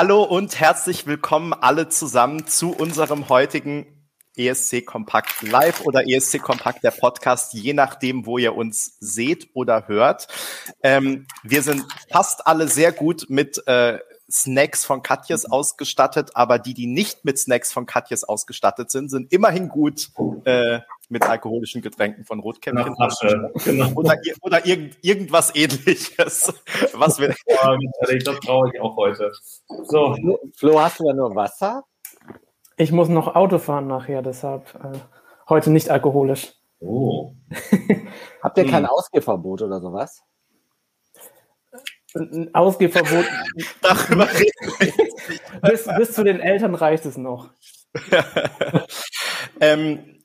Hallo und herzlich willkommen alle zusammen zu unserem heutigen ESC Kompakt Live oder ESC Kompakt der Podcast, je nachdem, wo ihr uns seht oder hört. Ähm, wir sind fast alle sehr gut mit äh, Snacks von Katjes ausgestattet, aber die, die nicht mit Snacks von Katjes ausgestattet sind, sind immerhin gut äh, mit alkoholischen Getränken von Rotkäppchen. Genau. Oder, oder irgend, irgendwas ähnliches. Was wir ich das brauche ich auch heute. So. Flo, hast du da nur Wasser? Ich muss noch Auto fahren nachher, deshalb äh, heute nicht alkoholisch. Oh. Habt ihr kein hm. Ausgehverbot oder sowas? Ein Ausgehverbot. Darüber bis, bis zu den Eltern reicht es noch. ähm,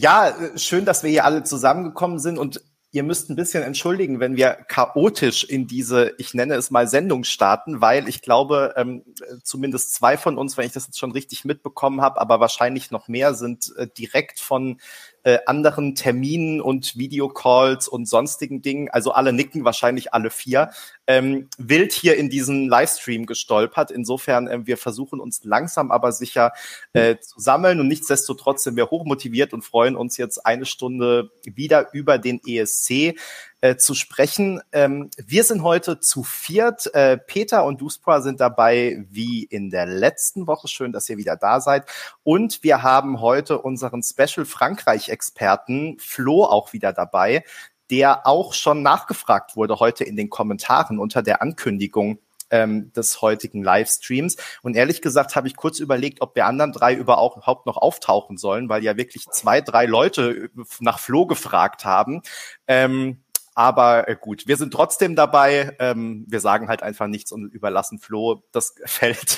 ja, schön, dass wir hier alle zusammengekommen sind und ihr müsst ein bisschen entschuldigen, wenn wir chaotisch in diese, ich nenne es mal Sendung starten, weil ich glaube, ähm, zumindest zwei von uns, wenn ich das jetzt schon richtig mitbekommen habe, aber wahrscheinlich noch mehr, sind äh, direkt von äh, anderen Terminen und Videocalls und sonstigen Dingen, also alle nicken, wahrscheinlich alle vier, ähm, wild hier in diesen Livestream gestolpert. Insofern, äh, wir versuchen uns langsam aber sicher äh, zu sammeln und nichtsdestotrotz sind wir hochmotiviert und freuen uns jetzt eine Stunde wieder über den ESC äh, zu sprechen. Ähm, wir sind heute zu viert. Äh, Peter und Duspra sind dabei wie in der letzten Woche. Schön, dass ihr wieder da seid. Und wir haben heute unseren Special Frankreich-Experten Flo auch wieder dabei, der auch schon nachgefragt wurde heute in den Kommentaren unter der Ankündigung ähm, des heutigen Livestreams. Und ehrlich gesagt habe ich kurz überlegt, ob wir anderen drei überhaupt noch auftauchen sollen, weil ja wirklich zwei, drei Leute nach Flo gefragt haben. Ähm, aber äh, gut, wir sind trotzdem dabei. Ähm, wir sagen halt einfach nichts und überlassen Flo das Feld.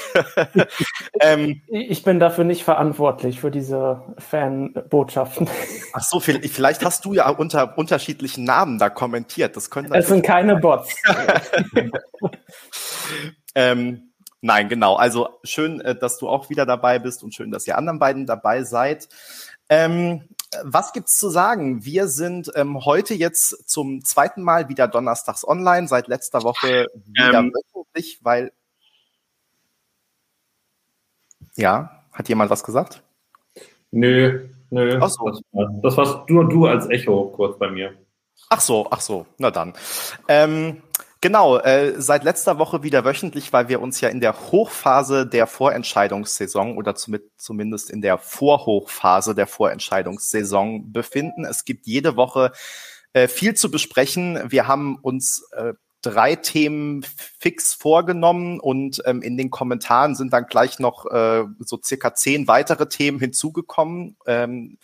ähm, ich bin dafür nicht verantwortlich für diese Fanbotschaften. Ach so, vielleicht hast du ja unter unterschiedlichen Namen da kommentiert. Das könnte es sind keine Bots. ähm, nein, genau. Also schön, äh, dass du auch wieder dabei bist und schön, dass ihr anderen beiden dabei seid. Ähm, was gibt's zu sagen? Wir sind ähm, heute jetzt zum zweiten Mal wieder donnerstags online, seit letzter Woche wieder ähm, wöchentlich, weil ja, hat jemand was gesagt? Nö, nö. Ach so. Das, das warst nur du als Echo kurz bei mir. Ach so, ach so, na dann. Ähm, Genau, äh, seit letzter Woche wieder wöchentlich, weil wir uns ja in der Hochphase der Vorentscheidungssaison oder zum, zumindest in der Vorhochphase der Vorentscheidungssaison befinden. Es gibt jede Woche äh, viel zu besprechen. Wir haben uns äh, drei Themen fix vorgenommen und ähm, in den Kommentaren sind dann gleich noch äh, so circa zehn weitere Themen hinzugekommen. Ähm,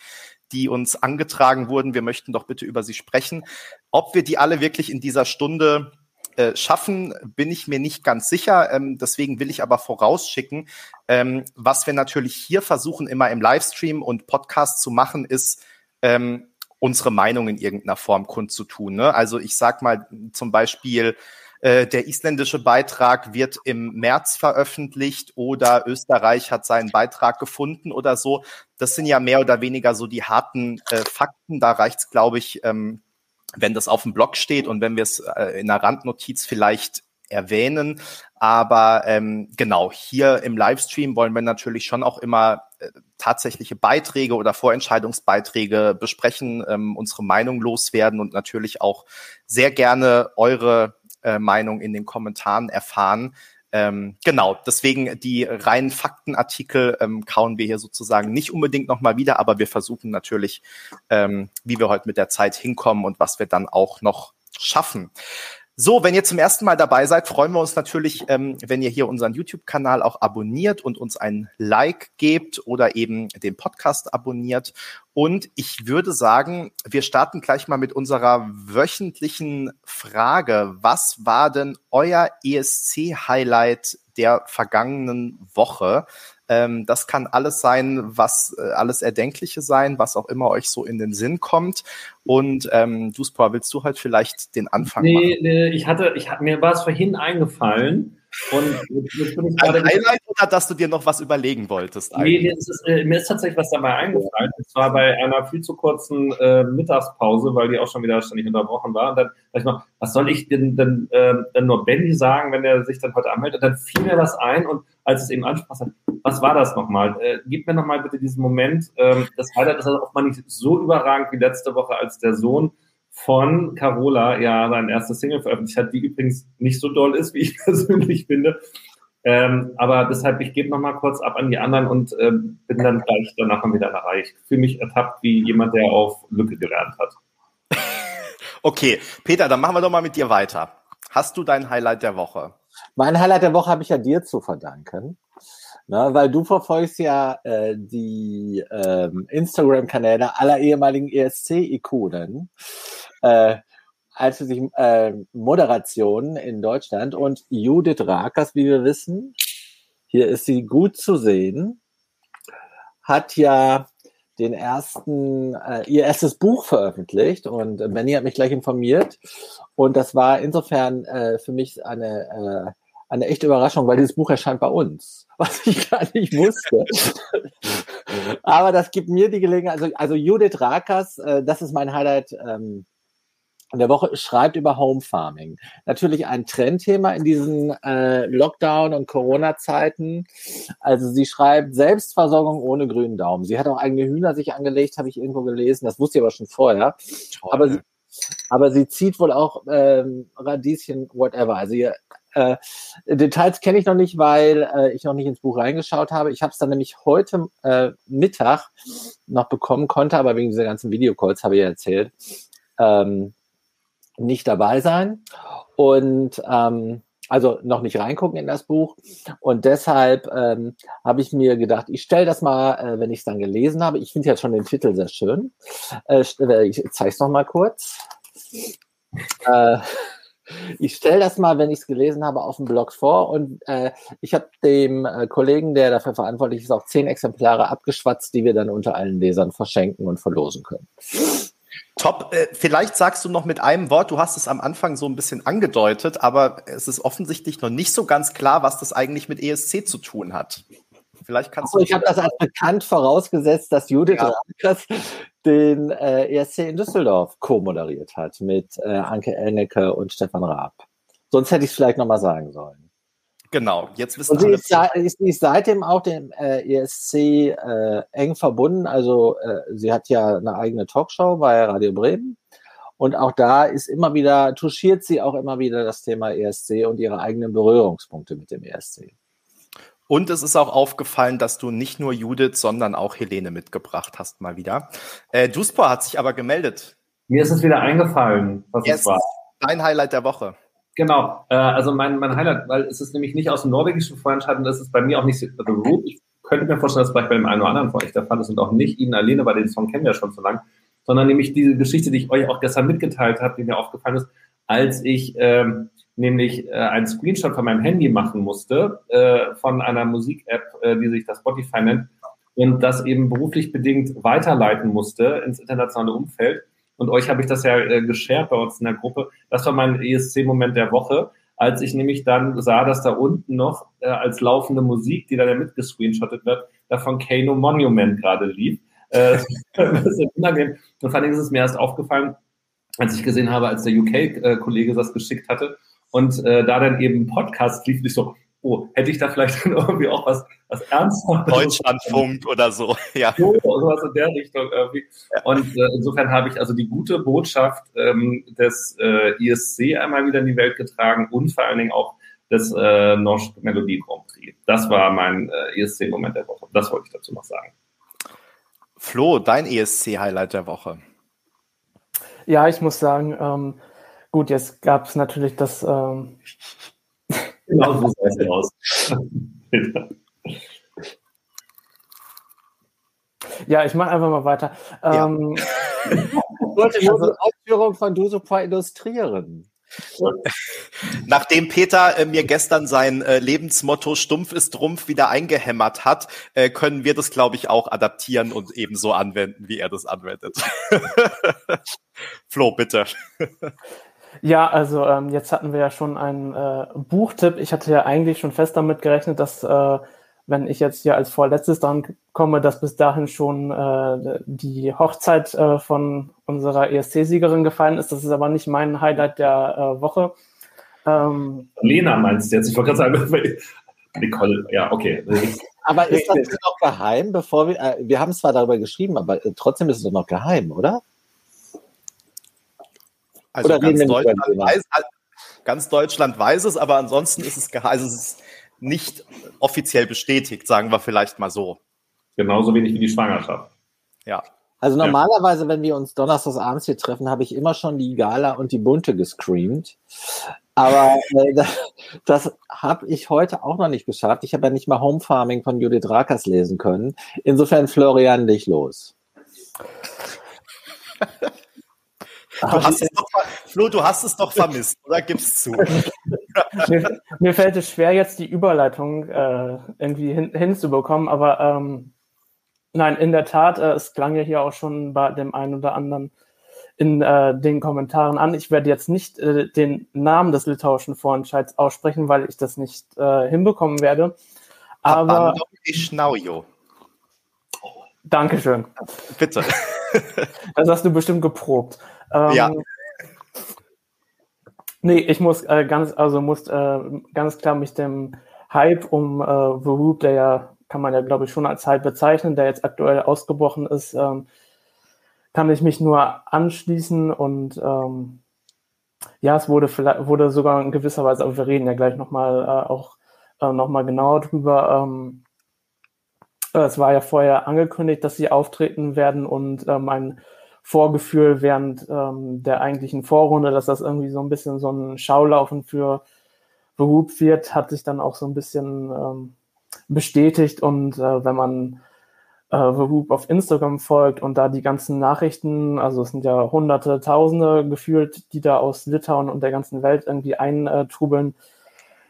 die uns angetragen wurden. Wir möchten doch bitte über sie sprechen. Ob wir die alle wirklich in dieser Stunde äh, schaffen, bin ich mir nicht ganz sicher. Ähm, deswegen will ich aber vorausschicken, ähm, was wir natürlich hier versuchen, immer im Livestream und Podcast zu machen, ist ähm, unsere Meinung in irgendeiner Form kundzutun. Ne? Also ich sag mal zum Beispiel, äh, der isländische Beitrag wird im März veröffentlicht oder Österreich hat seinen Beitrag gefunden oder so. Das sind ja mehr oder weniger so die harten äh, Fakten. Da reicht's, glaube ich, ähm, wenn das auf dem Blog steht und wenn wir es äh, in einer Randnotiz vielleicht erwähnen. Aber ähm, genau, hier im Livestream wollen wir natürlich schon auch immer äh, tatsächliche Beiträge oder Vorentscheidungsbeiträge besprechen, ähm, unsere Meinung loswerden und natürlich auch sehr gerne eure äh, Meinung in den Kommentaren erfahren. Ähm, genau, deswegen die reinen Faktenartikel ähm, kauen wir hier sozusagen nicht unbedingt nochmal wieder, aber wir versuchen natürlich, ähm, wie wir heute mit der Zeit hinkommen und was wir dann auch noch schaffen. So, wenn ihr zum ersten Mal dabei seid, freuen wir uns natürlich, ähm, wenn ihr hier unseren YouTube-Kanal auch abonniert und uns ein Like gebt oder eben den Podcast abonniert. Und ich würde sagen, wir starten gleich mal mit unserer wöchentlichen Frage. Was war denn euer ESC-Highlight der vergangenen Woche? Ähm, das kann alles sein, was äh, alles Erdenkliche sein, was auch immer euch so in den Sinn kommt. Und ähm, Duspor, willst du halt vielleicht den Anfang nee, machen? Nee, ich hatte, ich, mir war es vorhin eingefallen, Und jetzt bin ich gerade. Ein Highlight oder dass du dir noch was überlegen wolltest? Eigentlich? Nee, ist, äh, mir ist tatsächlich was dabei eingefallen. Und zwar bei einer viel zu kurzen äh, Mittagspause, weil die auch schon wieder ständig unterbrochen war. Und dann dachte ich noch, was soll ich denn, denn, äh, denn nur Benny sagen, wenn er sich dann heute anmeldet? Und dann fiel mir was ein und als es eben ansprach, was war das nochmal? Äh, gib mir nochmal bitte diesen Moment. Ähm, das Highlight ist also oft mal nicht so überragend wie letzte Woche, als der Sohn von Carola ja sein erstes Single veröffentlicht hat, die übrigens nicht so doll ist, wie ich persönlich finde. Ähm, aber deshalb, ich gebe nochmal kurz ab an die anderen und ähm, bin dann gleich danach mal wieder erreicht. Ich fühle mich ertappt wie jemand, der auf Lücke gelernt hat. okay, Peter, dann machen wir doch mal mit dir weiter. Hast du dein Highlight der Woche? Mein Highlight der Woche habe ich ja dir zu verdanken. Na, weil du verfolgst ja äh, die ähm, Instagram-Kanäle aller ehemaligen ESC-Ikonen äh, als sich äh, Moderationen in Deutschland. Und Judith Rakers, wie wir wissen, hier ist sie gut zu sehen, hat ja den ersten, äh, ihr erstes Buch veröffentlicht. Und Benny hat mich gleich informiert. Und das war insofern äh, für mich eine, äh, eine echte Überraschung, weil dieses Buch erscheint bei uns, was ich gar nicht wusste. Aber das gibt mir die Gelegenheit, also, also Judith Rakers, äh, das ist mein Highlight ähm, in der Woche schreibt über Home Farming. Natürlich ein Trendthema in diesen äh, Lockdown- und Corona-Zeiten. Also sie schreibt Selbstversorgung ohne grünen Daumen. Sie hat auch eigene Hühner sich angelegt, habe ich irgendwo gelesen. Das wusste ich aber schon vorher. Toll. Aber sie, aber sie zieht wohl auch ähm, Radieschen, whatever. Also ihr, äh, Details kenne ich noch nicht, weil äh, ich noch nicht ins Buch reingeschaut habe. Ich habe es dann nämlich heute äh, Mittag noch bekommen, konnte aber wegen dieser ganzen Videocalls, habe ich ja erzählt, ähm, nicht dabei sein und ähm, also noch nicht reingucken in das Buch. Und deshalb ähm, habe ich mir gedacht, ich stelle das mal, äh, wenn ich es dann gelesen habe. Ich finde jetzt schon den Titel sehr schön. Äh, äh ich zeige es noch mal kurz. Äh, ich stelle das mal, wenn ich es gelesen habe, auf dem Blog vor und äh, ich habe dem äh, Kollegen, der dafür verantwortlich ist, auch zehn Exemplare abgeschwatzt, die wir dann unter allen Lesern verschenken und verlosen können. Top. Äh, vielleicht sagst du noch mit einem Wort, du hast es am Anfang so ein bisschen angedeutet, aber es ist offensichtlich noch nicht so ganz klar, was das eigentlich mit ESC zu tun hat. Vielleicht kannst also, du. Ich habe das als bekannt vorausgesetzt, dass Judith ja. Rankers den äh, ESC in Düsseldorf co-moderiert hat mit äh, Anke Elnecke und Stefan Raab. Sonst hätte ich es vielleicht noch mal sagen sollen. Genau, jetzt wissen Und sie ist, ist, ist, seitdem auch dem äh, ESC äh, eng verbunden. Also äh, sie hat ja eine eigene Talkshow bei Radio Bremen. Und auch da ist immer wieder, touchiert sie auch immer wieder das Thema ESC und ihre eigenen Berührungspunkte mit dem ESC. Und es ist auch aufgefallen, dass du nicht nur Judith, sondern auch Helene mitgebracht hast, mal wieder. Äh, Duspor hat sich aber gemeldet. Mir ist es wieder eingefallen, was yes, es war. Dein Highlight der Woche. Genau, äh, also mein, mein Highlight, weil es ist nämlich nicht aus dem norwegischen Vorentscheid und das ist bei mir auch nicht The Root. Ich könnte mir vorstellen, dass vielleicht bei dem einen oder anderen von euch der Fall ist und auch nicht Ihnen alleine, weil den Song kennen wir schon so lang, sondern nämlich diese Geschichte, die ich euch auch gestern mitgeteilt habe, die mir aufgefallen ist, als ich ähm, nämlich äh, einen Screenshot von meinem Handy machen musste, äh, von einer Musik-App, äh, die sich das Spotify nennt, und das eben beruflich bedingt weiterleiten musste ins internationale Umfeld und euch habe ich das ja äh, geshared bei uns in der Gruppe. Das war mein ESC-Moment der Woche, als ich nämlich dann sah, dass da unten noch äh, als laufende Musik, die dann ja mitgescreenshottet wird, da von Kano Monument gerade lief. Äh, das ist unangenehm. Und vor allem ist es mir erst aufgefallen, als ich gesehen habe, als der UK-Kollege das geschickt hatte und äh, da dann eben Podcast lief, ich so, oh, hätte ich da vielleicht dann irgendwie auch was, was Ernsthaftes. Deutschlandfunk oder so, ja. So, sowas in der Richtung irgendwie. Ja. Und äh, insofern habe ich also die gute Botschaft ähm, des äh, ISC einmal wieder in die Welt getragen und vor allen Dingen auch des äh, Norsk Melodie Grand Prix. Das war mein äh, ESC-Moment der Woche. Das wollte ich dazu noch sagen. Flo, dein ESC-Highlight der Woche. Ja, ich muss sagen, ähm, gut, jetzt gab es natürlich das ähm, Genau so sah es aus. Ja, ich mache einfach mal weiter. Ja. Ähm, ich wollte nur die Ausführung von Dusupa illustrieren. Nachdem Peter äh, mir gestern sein äh, Lebensmotto Stumpf ist Rumpf wieder eingehämmert hat, äh, können wir das, glaube ich, auch adaptieren und ebenso anwenden, wie er das anwendet. Flo, bitte. Ja, also ähm, jetzt hatten wir ja schon einen äh, Buchtipp. Ich hatte ja eigentlich schon fest damit gerechnet, dass äh, wenn ich jetzt hier als vorletztes dran komme, dass bis dahin schon äh, die Hochzeit äh, von unserer ESC-Siegerin gefallen ist. Das ist aber nicht mein Highlight der äh, Woche. Ähm, Lena meinst du jetzt? Ich wollte gerade sagen, Nicole, ja, okay. Aber ist das noch geheim, bevor wir, äh, wir haben zwar darüber geschrieben, aber äh, trotzdem ist es doch noch geheim, oder? Also oder ganz Deutschland, weiß, ganz Deutschland weiß es, aber ansonsten ist es geheim. Also es ist nicht offiziell bestätigt, sagen wir vielleicht mal so. Genauso wenig wie die Schwangerschaft. Ja. Also normalerweise, ja. wenn wir uns donnerstags abends hier treffen, habe ich immer schon die Gala und die Bunte gescreamt. Aber äh, das, das habe ich heute auch noch nicht geschafft. Ich habe ja nicht mal Home Farming von Judith Rakers lesen können. Insofern, Florian, dich los. Du hast es doch, Flo, du hast es doch vermisst, oder gib's zu? mir, mir, fällt es schwer, jetzt die Überleitung äh, irgendwie hin, hinzubekommen, aber ähm, nein, in der Tat, äh, es klang ja hier auch schon bei dem einen oder anderen in äh, den Kommentaren an. Ich werde jetzt nicht äh, den Namen des litauischen Vorentscheids aussprechen, weil ich das nicht äh, hinbekommen werde. Aber. Dankeschön. Bitte. Das hast du bestimmt geprobt. Ähm, ja. Nee, ich muss äh, ganz, also muss äh, ganz klar mich dem Hype um äh, The Roop, der ja, kann man ja glaube ich schon als Hype bezeichnen, der jetzt aktuell ausgebrochen ist, ähm, kann ich mich nur anschließen und ähm, ja, es wurde vielleicht, wurde sogar in gewisser Weise, aber wir reden ja gleich nochmal äh, auch äh, nochmal genauer drüber. Ähm, äh, es war ja vorher angekündigt, dass sie auftreten werden und äh, mein Vorgefühl während ähm, der eigentlichen Vorrunde, dass das irgendwie so ein bisschen so ein Schaulaufen für Beruf wird, hat sich dann auch so ein bisschen ähm, bestätigt. Und äh, wenn man äh, Beruf auf Instagram folgt und da die ganzen Nachrichten, also es sind ja hunderte, tausende gefühlt, die da aus Litauen und der ganzen Welt irgendwie eintrubeln,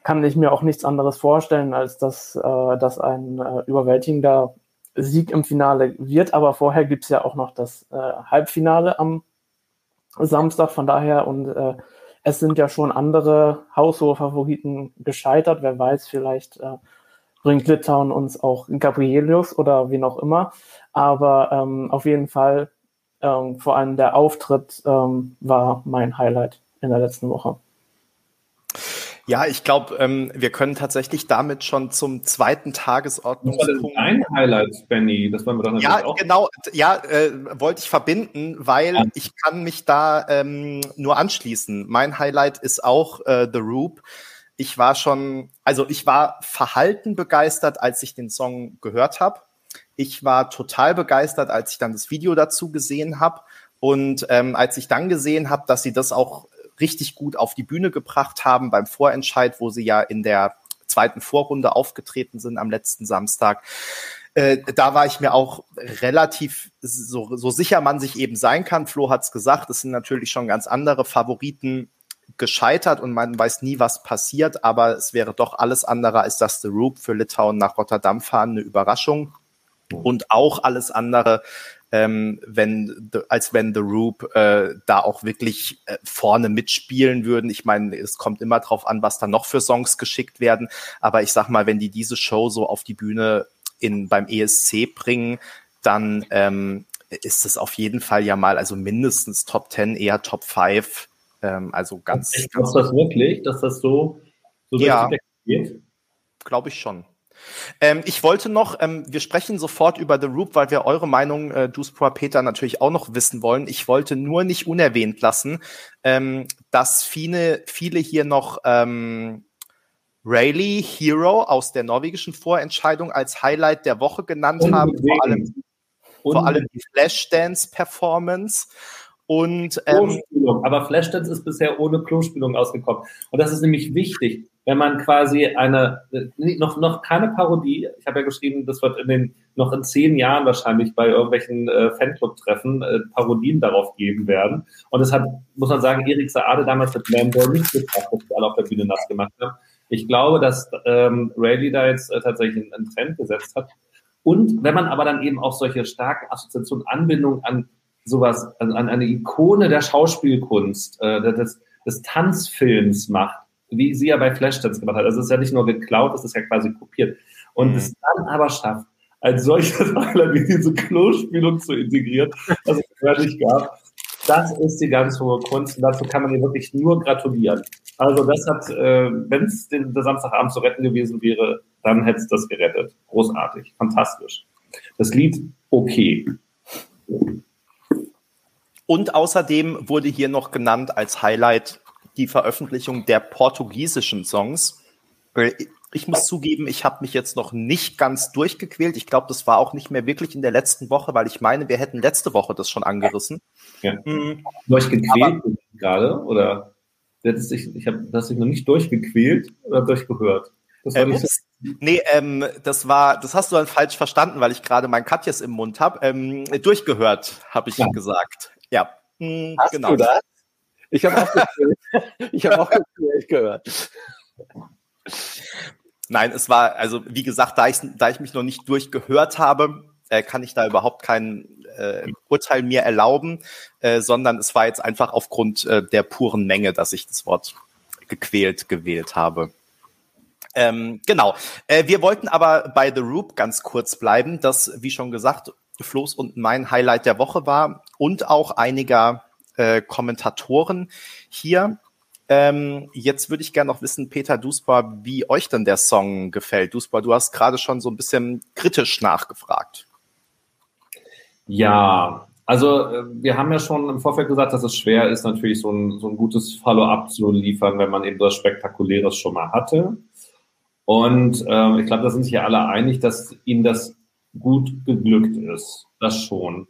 kann ich mir auch nichts anderes vorstellen, als dass äh, das ein äh, überwältigender Sieg im Finale wird. Aber vorher gibt es ja auch noch das äh, Halbfinale am Samstag. Von daher und äh, es sind ja schon andere haushohe Favoriten gescheitert. Wer weiß, vielleicht äh, bringt Litauen uns auch Gabrielius oder wen auch immer. Aber ähm, auf jeden Fall, ähm, vor allem der Auftritt ähm, war mein Highlight in der letzten Woche. Ja, ich glaube, ähm, wir können tatsächlich damit schon zum zweiten Tagesordnungspunkt. Ein Highlight, Benny. Das wollen wir dann Ja, auch. genau. Ja, äh, wollte ich verbinden, weil ja. ich kann mich da ähm, nur anschließen. Mein Highlight ist auch äh, The Roop. Ich war schon, also ich war verhalten begeistert, als ich den Song gehört habe. Ich war total begeistert, als ich dann das Video dazu gesehen habe. Und ähm, als ich dann gesehen habe, dass sie das auch richtig gut auf die Bühne gebracht haben beim Vorentscheid, wo sie ja in der zweiten Vorrunde aufgetreten sind am letzten Samstag. Äh, da war ich mir auch relativ so, so sicher man sich eben sein kann. Flo hat's gesagt, es sind natürlich schon ganz andere Favoriten gescheitert und man weiß nie, was passiert, aber es wäre doch alles andere als das The Roop für Litauen nach Rotterdam fahren eine Überraschung. Und auch alles andere ähm, wenn als wenn The Roop äh, da auch wirklich äh, vorne mitspielen würden. Ich meine, es kommt immer drauf an, was da noch für Songs geschickt werden. Aber ich sag mal, wenn die diese Show so auf die Bühne in beim ESC bringen, dann ähm, ist es auf jeden Fall ja mal, also mindestens Top 10, eher Top 5. Ähm, also ganz. Glaube das wirklich, dass das so, so ja, geht? Glaube ich schon. Ähm, ich wollte noch, ähm, wir sprechen sofort über The Roop, weil wir eure Meinung, äh, Duspro Peter, natürlich auch noch wissen wollen. Ich wollte nur nicht unerwähnt lassen, ähm, dass viele, viele hier noch ähm, Rayleigh Hero aus der norwegischen Vorentscheidung als Highlight der Woche genannt Unbedingt. haben, vor allem, vor allem die Flashdance-Performance. Und ähm, aber Flashdance ist bisher ohne Klospülung ausgekommen. Und das ist nämlich wichtig wenn man quasi eine, noch, noch keine Parodie, ich habe ja geschrieben, das wird in den, noch in zehn Jahren wahrscheinlich bei irgendwelchen äh, Fanclub-Treffen äh, Parodien darauf geben werden. Und das hat, muss man sagen, Erik Saade damals mit Lambo nicht gebracht, dass wir alle auf der Bühne nass gemacht haben. Ich glaube, dass ähm, Rayleigh da jetzt äh, tatsächlich einen, Trend gesetzt hat. Und wenn man aber dann eben auch solche starken Assoziationen, Anbindung an sowas, an, an eine Ikone der Schauspielkunst, äh, das, des Tanzfilms macht, wie sie ja bei Flashdance gemacht hat. Also es ist ja nicht nur geklaut, es ist ja quasi kopiert. Und mhm. es dann aber schafft, als solches wie diese Klospülung zu integrieren, was es nicht gab. Das ist die ganz hohe Kunst und dazu kann man ihr wirklich nur gratulieren. Also das hat, äh, wenn es der Samstagabend zu retten gewesen wäre, dann hätte es das gerettet. Großartig, fantastisch. Das Lied okay. Und außerdem wurde hier noch genannt als Highlight die Veröffentlichung der portugiesischen Songs. Ich muss zugeben, ich habe mich jetzt noch nicht ganz durchgequält. Ich glaube, das war auch nicht mehr wirklich in der letzten Woche, weil ich meine, wir hätten letzte Woche das schon angerissen. Ja. Mhm. Durchgequält gerade? Oder ich, ich habe das noch nicht durchgequält oder durchgehört? Das war ähm, nicht Nee, ähm, das war, das hast du dann falsch verstanden, weil ich gerade mein Katjes im Mund habe. Ähm, durchgehört, habe ich ja. gesagt. Ja, mhm, hast genau. Du das? Ich habe auch, ich hab auch gehört. Nein, es war, also wie gesagt, da ich, da ich mich noch nicht durchgehört habe, äh, kann ich da überhaupt kein äh, Urteil mir erlauben, äh, sondern es war jetzt einfach aufgrund äh, der puren Menge, dass ich das Wort gequält gewählt habe. Ähm, genau. Äh, wir wollten aber bei The Roop ganz kurz bleiben, das, wie schon gesagt, Flo's und mein Highlight der Woche war und auch einiger äh, Kommentatoren hier. Ähm, jetzt würde ich gerne noch wissen, Peter Dusper, wie euch denn der Song gefällt. Dusper, du hast gerade schon so ein bisschen kritisch nachgefragt. Ja, also äh, wir haben ja schon im Vorfeld gesagt, dass es schwer ist, natürlich so ein, so ein gutes Follow-up zu liefern, wenn man eben das Spektakuläres schon mal hatte. Und ähm, ich glaube, da sind sich ja alle einig, dass ihnen das gut geglückt ist. Das schon.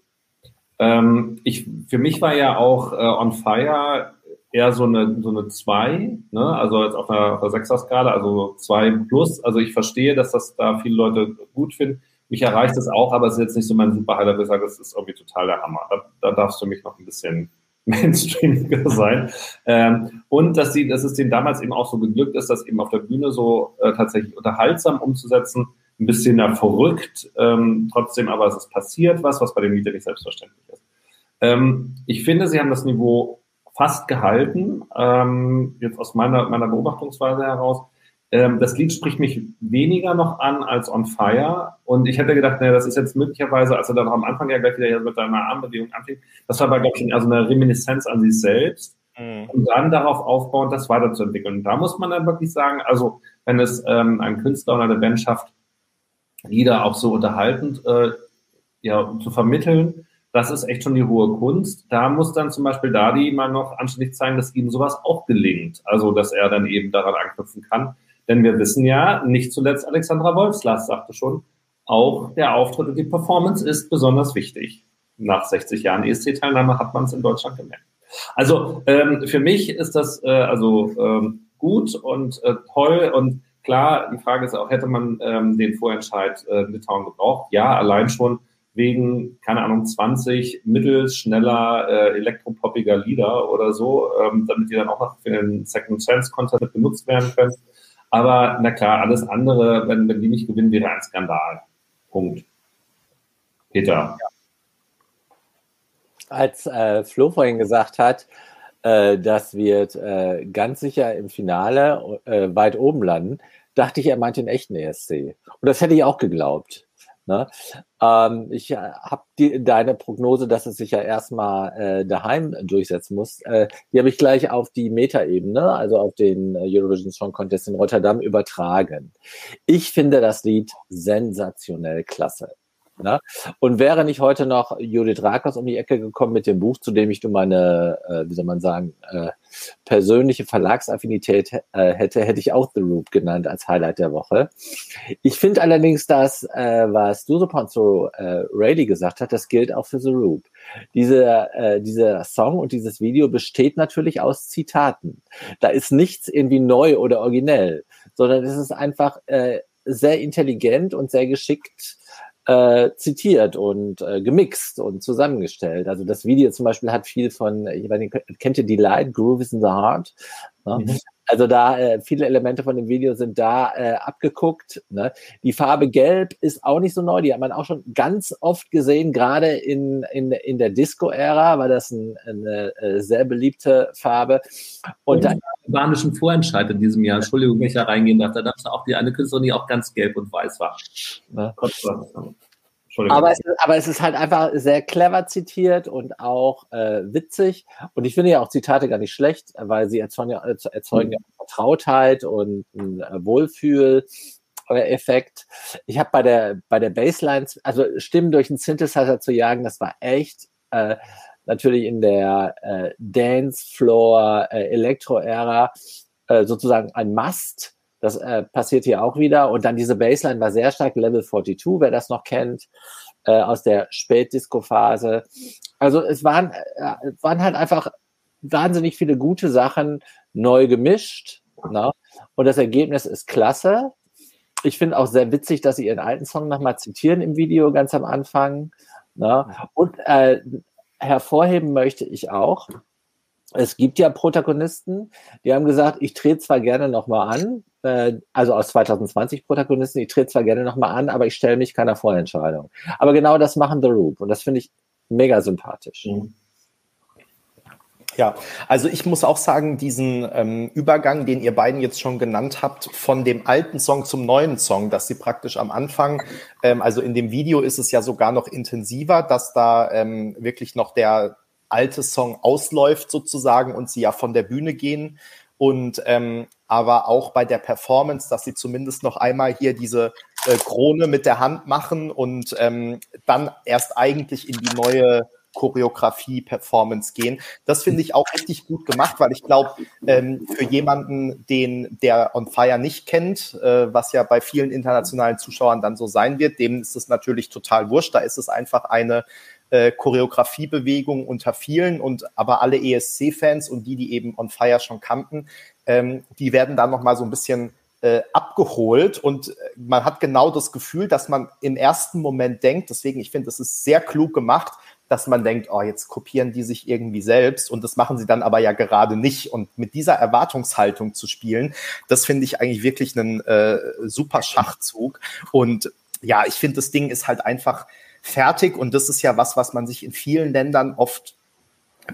Ähm, ich, für mich war ja auch äh, On Fire eher so eine, so eine 2, ne? also jetzt auf einer, einer 6er Skala, also 2 plus. Also ich verstehe, dass das da viele Leute gut finden. Mich erreicht das auch, aber es ist jetzt nicht so mein super Highlight, wo ich sage, das ist irgendwie total der Hammer. Da, da darfst du mich noch ein bisschen mainstreamiger sein. Ähm, und dass, sie, dass es denen damals eben auch so geglückt ist, das eben auf der Bühne so äh, tatsächlich unterhaltsam umzusetzen, ein bisschen ja, verrückt, ähm, trotzdem aber es ist passiert was, was bei den Mietern nicht selbstverständlich ist. Ähm, ich finde, sie haben das Niveau fast gehalten, ähm, jetzt aus meiner, meiner Beobachtungsweise heraus. Ähm, das Lied spricht mich weniger noch an als On Fire. Und ich hätte gedacht, naja, das ist jetzt möglicherweise, als er dann am Anfang ja gleich wieder mit seiner Armbewegung anfing, das war aber, glaube ich, also eine Reminiszenz an sich selbst. Mhm. Und dann darauf aufbauend, das weiterzuentwickeln. Und da muss man dann wirklich sagen, also wenn es ähm, ein Künstler oder eine Band schafft, Lieder auch so unterhaltend äh, ja, zu vermitteln, das ist echt schon die hohe Kunst. Da muss dann zum Beispiel Dadi mal noch anständig zeigen, dass ihm sowas auch gelingt. Also, dass er dann eben daran anknüpfen kann. Denn wir wissen ja, nicht zuletzt Alexandra Wolfslas sagte schon, auch der Auftritt und die Performance ist besonders wichtig. Nach 60 Jahren ESC-Teilnahme hat man es in Deutschland gemerkt. Also ähm, für mich ist das äh, also ähm, gut und äh, toll und klar, die Frage ist auch, hätte man ähm, den Vorentscheid äh, Litauen gebraucht? Ja, allein schon wegen, keine Ahnung, 20 mittelschneller äh, elektropoppiger Lieder oder so, ähm, damit die dann auch noch für den Second Chance Content benutzt werden können. Aber na klar, alles andere, wenn, wenn die nicht gewinnen, wäre ein Skandal. Punkt. Peter. Ja. Als äh, Flo vorhin gesagt hat, äh, dass wir äh, ganz sicher im Finale äh, weit oben landen, dachte ich, er meint den echten ESC. Und das hätte ich auch geglaubt. Ne? Ähm, ich äh, habe deine Prognose, dass es sich ja erstmal äh, daheim durchsetzen muss, äh, die habe ich gleich auf die Metaebene, also auf den äh, Eurovision Song Contest in Rotterdam übertragen. Ich finde das Lied sensationell klasse. Ne? Und wäre nicht heute noch Judith Rakos um die Ecke gekommen mit dem Buch, zu dem ich du meine, äh, wie soll man sagen, äh, persönliche Verlagsaffinität äh, hätte, hätte ich auch The Roop genannt als Highlight der Woche. Ich finde allerdings, dass, äh, was du so Ponzo äh, Rayleigh gesagt hat, das gilt auch für The Roop. Diese, äh, dieser Song und dieses Video besteht natürlich aus Zitaten. Da ist nichts irgendwie neu oder originell, sondern es ist einfach äh, sehr intelligent und sehr geschickt äh, zitiert und äh, gemixt und zusammengestellt. Also das Video zum Beispiel hat viel von, ich nicht, kennt ihr die Light Groove is in the Heart? Ne? Mhm. Also da äh, viele Elemente von dem Video sind da äh, abgeguckt. Ne? Die Farbe Gelb ist auch nicht so neu. Die hat man auch schon ganz oft gesehen, gerade in, in, in der Disco-Ära war das ein, eine, eine sehr beliebte Farbe. Und, Und kubanischen Vorentscheid in diesem Jahr, Entschuldigung, wenn ich da reingehen darf, da gab es auch die eine Künstlerin, die auch ganz gelb und weiß war. Ne? Aber es, aber es ist halt einfach sehr clever zitiert und auch äh, witzig. Und ich finde ja auch Zitate gar nicht schlecht, weil sie erzeugen ja, erzeugen ja Vertrautheit und ein äh, Wohlfühl-Effekt. Ich habe bei der, bei der Baseline, also Stimmen durch einen Synthesizer zu jagen, das war echt äh, natürlich in der äh, Dance-Floor, äh, Elektro-Ära äh, sozusagen ein Must das äh, passiert hier auch wieder. Und dann diese Baseline war sehr stark Level 42, wer das noch kennt, äh, aus der Spätdisco-Phase. Also es waren, äh, waren halt einfach wahnsinnig viele gute Sachen neu gemischt. Ne? Und das Ergebnis ist klasse. Ich finde auch sehr witzig, dass sie ihren alten Song nochmal zitieren im Video ganz am Anfang. Ne? Und äh, hervorheben möchte ich auch, es gibt ja Protagonisten, die haben gesagt, ich trete zwar gerne nochmal an, äh, also aus 2020 Protagonisten, ich trete zwar gerne nochmal an, aber ich stelle mich keiner Vorentscheidung. Aber genau das machen The Roop und das finde ich mega sympathisch. Mhm. Ja, also ich muss auch sagen, diesen ähm, Übergang, den ihr beiden jetzt schon genannt habt, von dem alten Song zum neuen Song, dass sie praktisch am Anfang, ähm, also in dem Video ist es ja sogar noch intensiver, dass da ähm, wirklich noch der alte Song ausläuft sozusagen und sie ja von der Bühne gehen und ähm, aber auch bei der Performance, dass sie zumindest noch einmal hier diese äh, Krone mit der Hand machen und ähm, dann erst eigentlich in die neue Choreografie, Performance gehen. Das finde ich auch richtig gut gemacht, weil ich glaube, ähm, für jemanden, den der On Fire nicht kennt, äh, was ja bei vielen internationalen Zuschauern dann so sein wird, dem ist es natürlich total wurscht. Da ist es einfach eine äh, Choreografiebewegung unter vielen und aber alle ESC-Fans und die, die eben On Fire schon kannten, ähm, die werden dann noch mal so ein bisschen äh, abgeholt und äh, man hat genau das Gefühl, dass man im ersten Moment denkt, deswegen ich finde, das ist sehr klug gemacht, dass man denkt, oh, jetzt kopieren die sich irgendwie selbst und das machen sie dann aber ja gerade nicht. Und mit dieser Erwartungshaltung zu spielen, das finde ich eigentlich wirklich einen äh, super Schachzug. Und ja, ich finde, das Ding ist halt einfach fertig und das ist ja was, was man sich in vielen Ländern oft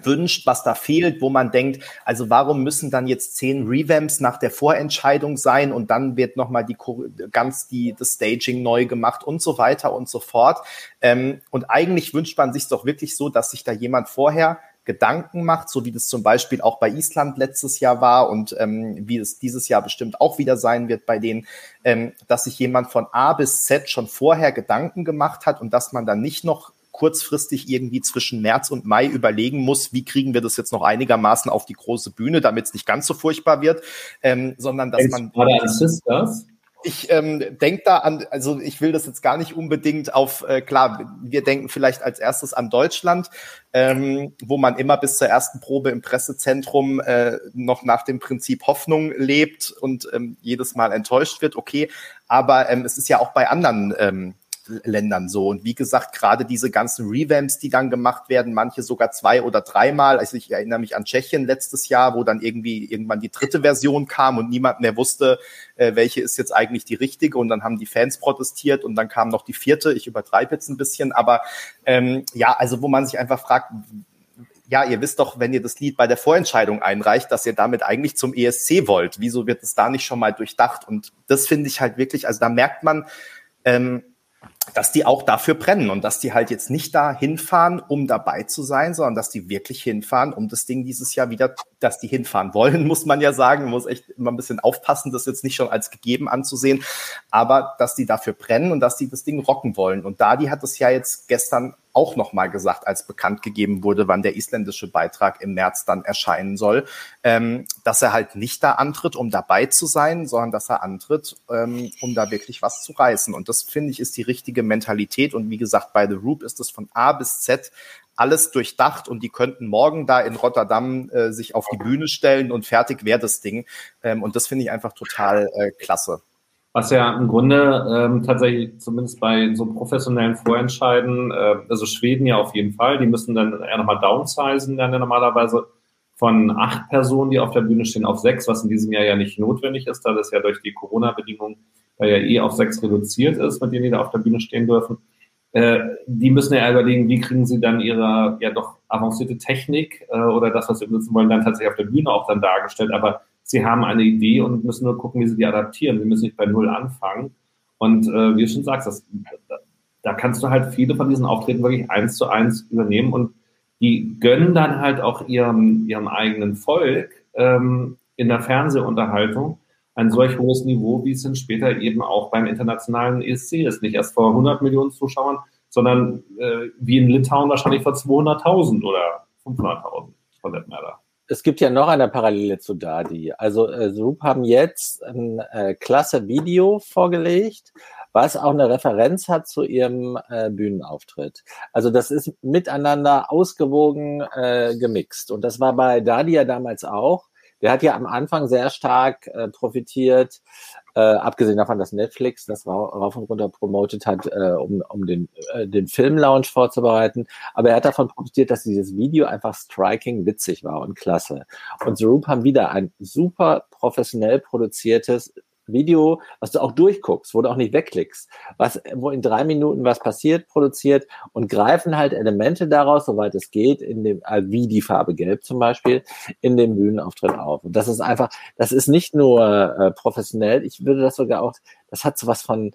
wünscht, was da fehlt, wo man denkt, also warum müssen dann jetzt zehn Revamps nach der Vorentscheidung sein und dann wird nochmal die ganz die das Staging neu gemacht und so weiter und so fort. Ähm, und eigentlich wünscht man sich doch wirklich so, dass sich da jemand vorher Gedanken macht, so wie das zum Beispiel auch bei Island letztes Jahr war und ähm, wie es dieses Jahr bestimmt auch wieder sein wird bei denen, ähm, dass sich jemand von A bis Z schon vorher Gedanken gemacht hat und dass man dann nicht noch kurzfristig irgendwie zwischen März und Mai überlegen muss, wie kriegen wir das jetzt noch einigermaßen auf die große Bühne, damit es nicht ganz so furchtbar wird, ähm, sondern dass man. Sisters? Ich ähm, denke da an, also ich will das jetzt gar nicht unbedingt auf, äh, klar, wir denken vielleicht als erstes an Deutschland, ähm, wo man immer bis zur ersten Probe im Pressezentrum äh, noch nach dem Prinzip Hoffnung lebt und ähm, jedes Mal enttäuscht wird, okay. Aber ähm, es ist ja auch bei anderen ähm, Ländern so. Und wie gesagt, gerade diese ganzen Revamps, die dann gemacht werden, manche sogar zwei oder dreimal. Also ich erinnere mich an Tschechien letztes Jahr, wo dann irgendwie irgendwann die dritte Version kam und niemand mehr wusste, äh, welche ist jetzt eigentlich die richtige. Und dann haben die Fans protestiert und dann kam noch die vierte. Ich übertreibe jetzt ein bisschen, aber ähm, ja, also wo man sich einfach fragt, ja, ihr wisst doch, wenn ihr das Lied bei der Vorentscheidung einreicht, dass ihr damit eigentlich zum ESC wollt. Wieso wird es da nicht schon mal durchdacht? Und das finde ich halt wirklich, also da merkt man, ähm, dass die auch dafür brennen und dass die halt jetzt nicht da hinfahren, um dabei zu sein, sondern dass die wirklich hinfahren, um das Ding dieses Jahr wieder, dass die hinfahren wollen, muss man ja sagen, man muss echt immer ein bisschen aufpassen, das jetzt nicht schon als gegeben anzusehen, aber dass die dafür brennen und dass die das Ding rocken wollen. Und Dadi hat es ja jetzt gestern auch nochmal gesagt, als bekannt gegeben wurde, wann der isländische Beitrag im März dann erscheinen soll, ähm, dass er halt nicht da antritt, um dabei zu sein, sondern dass er antritt, ähm, um da wirklich was zu reißen. Und das finde ich ist die richtige Mentalität. Und wie gesagt, bei The Roop ist es von A bis Z alles durchdacht und die könnten morgen da in Rotterdam äh, sich auf die Bühne stellen und fertig wäre das Ding. Ähm, und das finde ich einfach total äh, klasse. Was ja im Grunde ähm, tatsächlich zumindest bei so professionellen Vorentscheiden, äh, also Schweden ja auf jeden Fall, die müssen dann eher nochmal downsizen, dann ja normalerweise von acht Personen, die auf der Bühne stehen, auf sechs, was in diesem Jahr ja nicht notwendig ist, da das ja durch die Corona-Bedingungen da ja eh auf sechs reduziert ist, mit denen die da auf der Bühne stehen dürfen. Äh, die müssen ja überlegen, wie kriegen sie dann ihre ja doch avancierte Technik äh, oder das, was sie benutzen wollen, dann tatsächlich auf der Bühne auch dann dargestellt. Aber sie haben eine Idee und müssen nur gucken, wie sie die adaptieren. Sie müssen nicht bei Null anfangen. Und äh, wie du schon sagst, das, da, da kannst du halt viele von diesen Auftritten wirklich eins zu eins übernehmen und die gönnen dann halt auch ihrem, ihrem eigenen Volk ähm, in der Fernsehunterhaltung ein solch hohes Niveau, wie es dann später eben auch beim internationalen ESC ist. Nicht erst vor 100 Millionen Zuschauern, sondern äh, wie in Litauen wahrscheinlich vor 200.000 oder 500.000 von der Matter. Es gibt ja noch eine Parallele zu Dadi. Also äh, Zoop haben jetzt ein äh, klasse Video vorgelegt, was auch eine Referenz hat zu ihrem äh, Bühnenauftritt. Also das ist miteinander ausgewogen äh, gemixt. Und das war bei Dadi ja damals auch der hat ja am Anfang sehr stark äh, profitiert, äh, abgesehen davon, dass Netflix das rauf und runter promotet hat, äh, um, um den, äh, den Filmlaunch vorzubereiten. Aber er hat davon profitiert, dass dieses Video einfach striking witzig war und klasse. Und The Roop haben wieder ein super professionell produziertes Video, was du auch durchguckst, wo du auch nicht wegklickst, was, wo in drei Minuten was passiert, produziert und greifen halt Elemente daraus, soweit es geht, in dem, äh, wie die Farbe Gelb zum Beispiel, in dem Bühnenauftritt auf. Und das ist einfach, das ist nicht nur äh, professionell, ich würde das sogar auch, das hat so was von,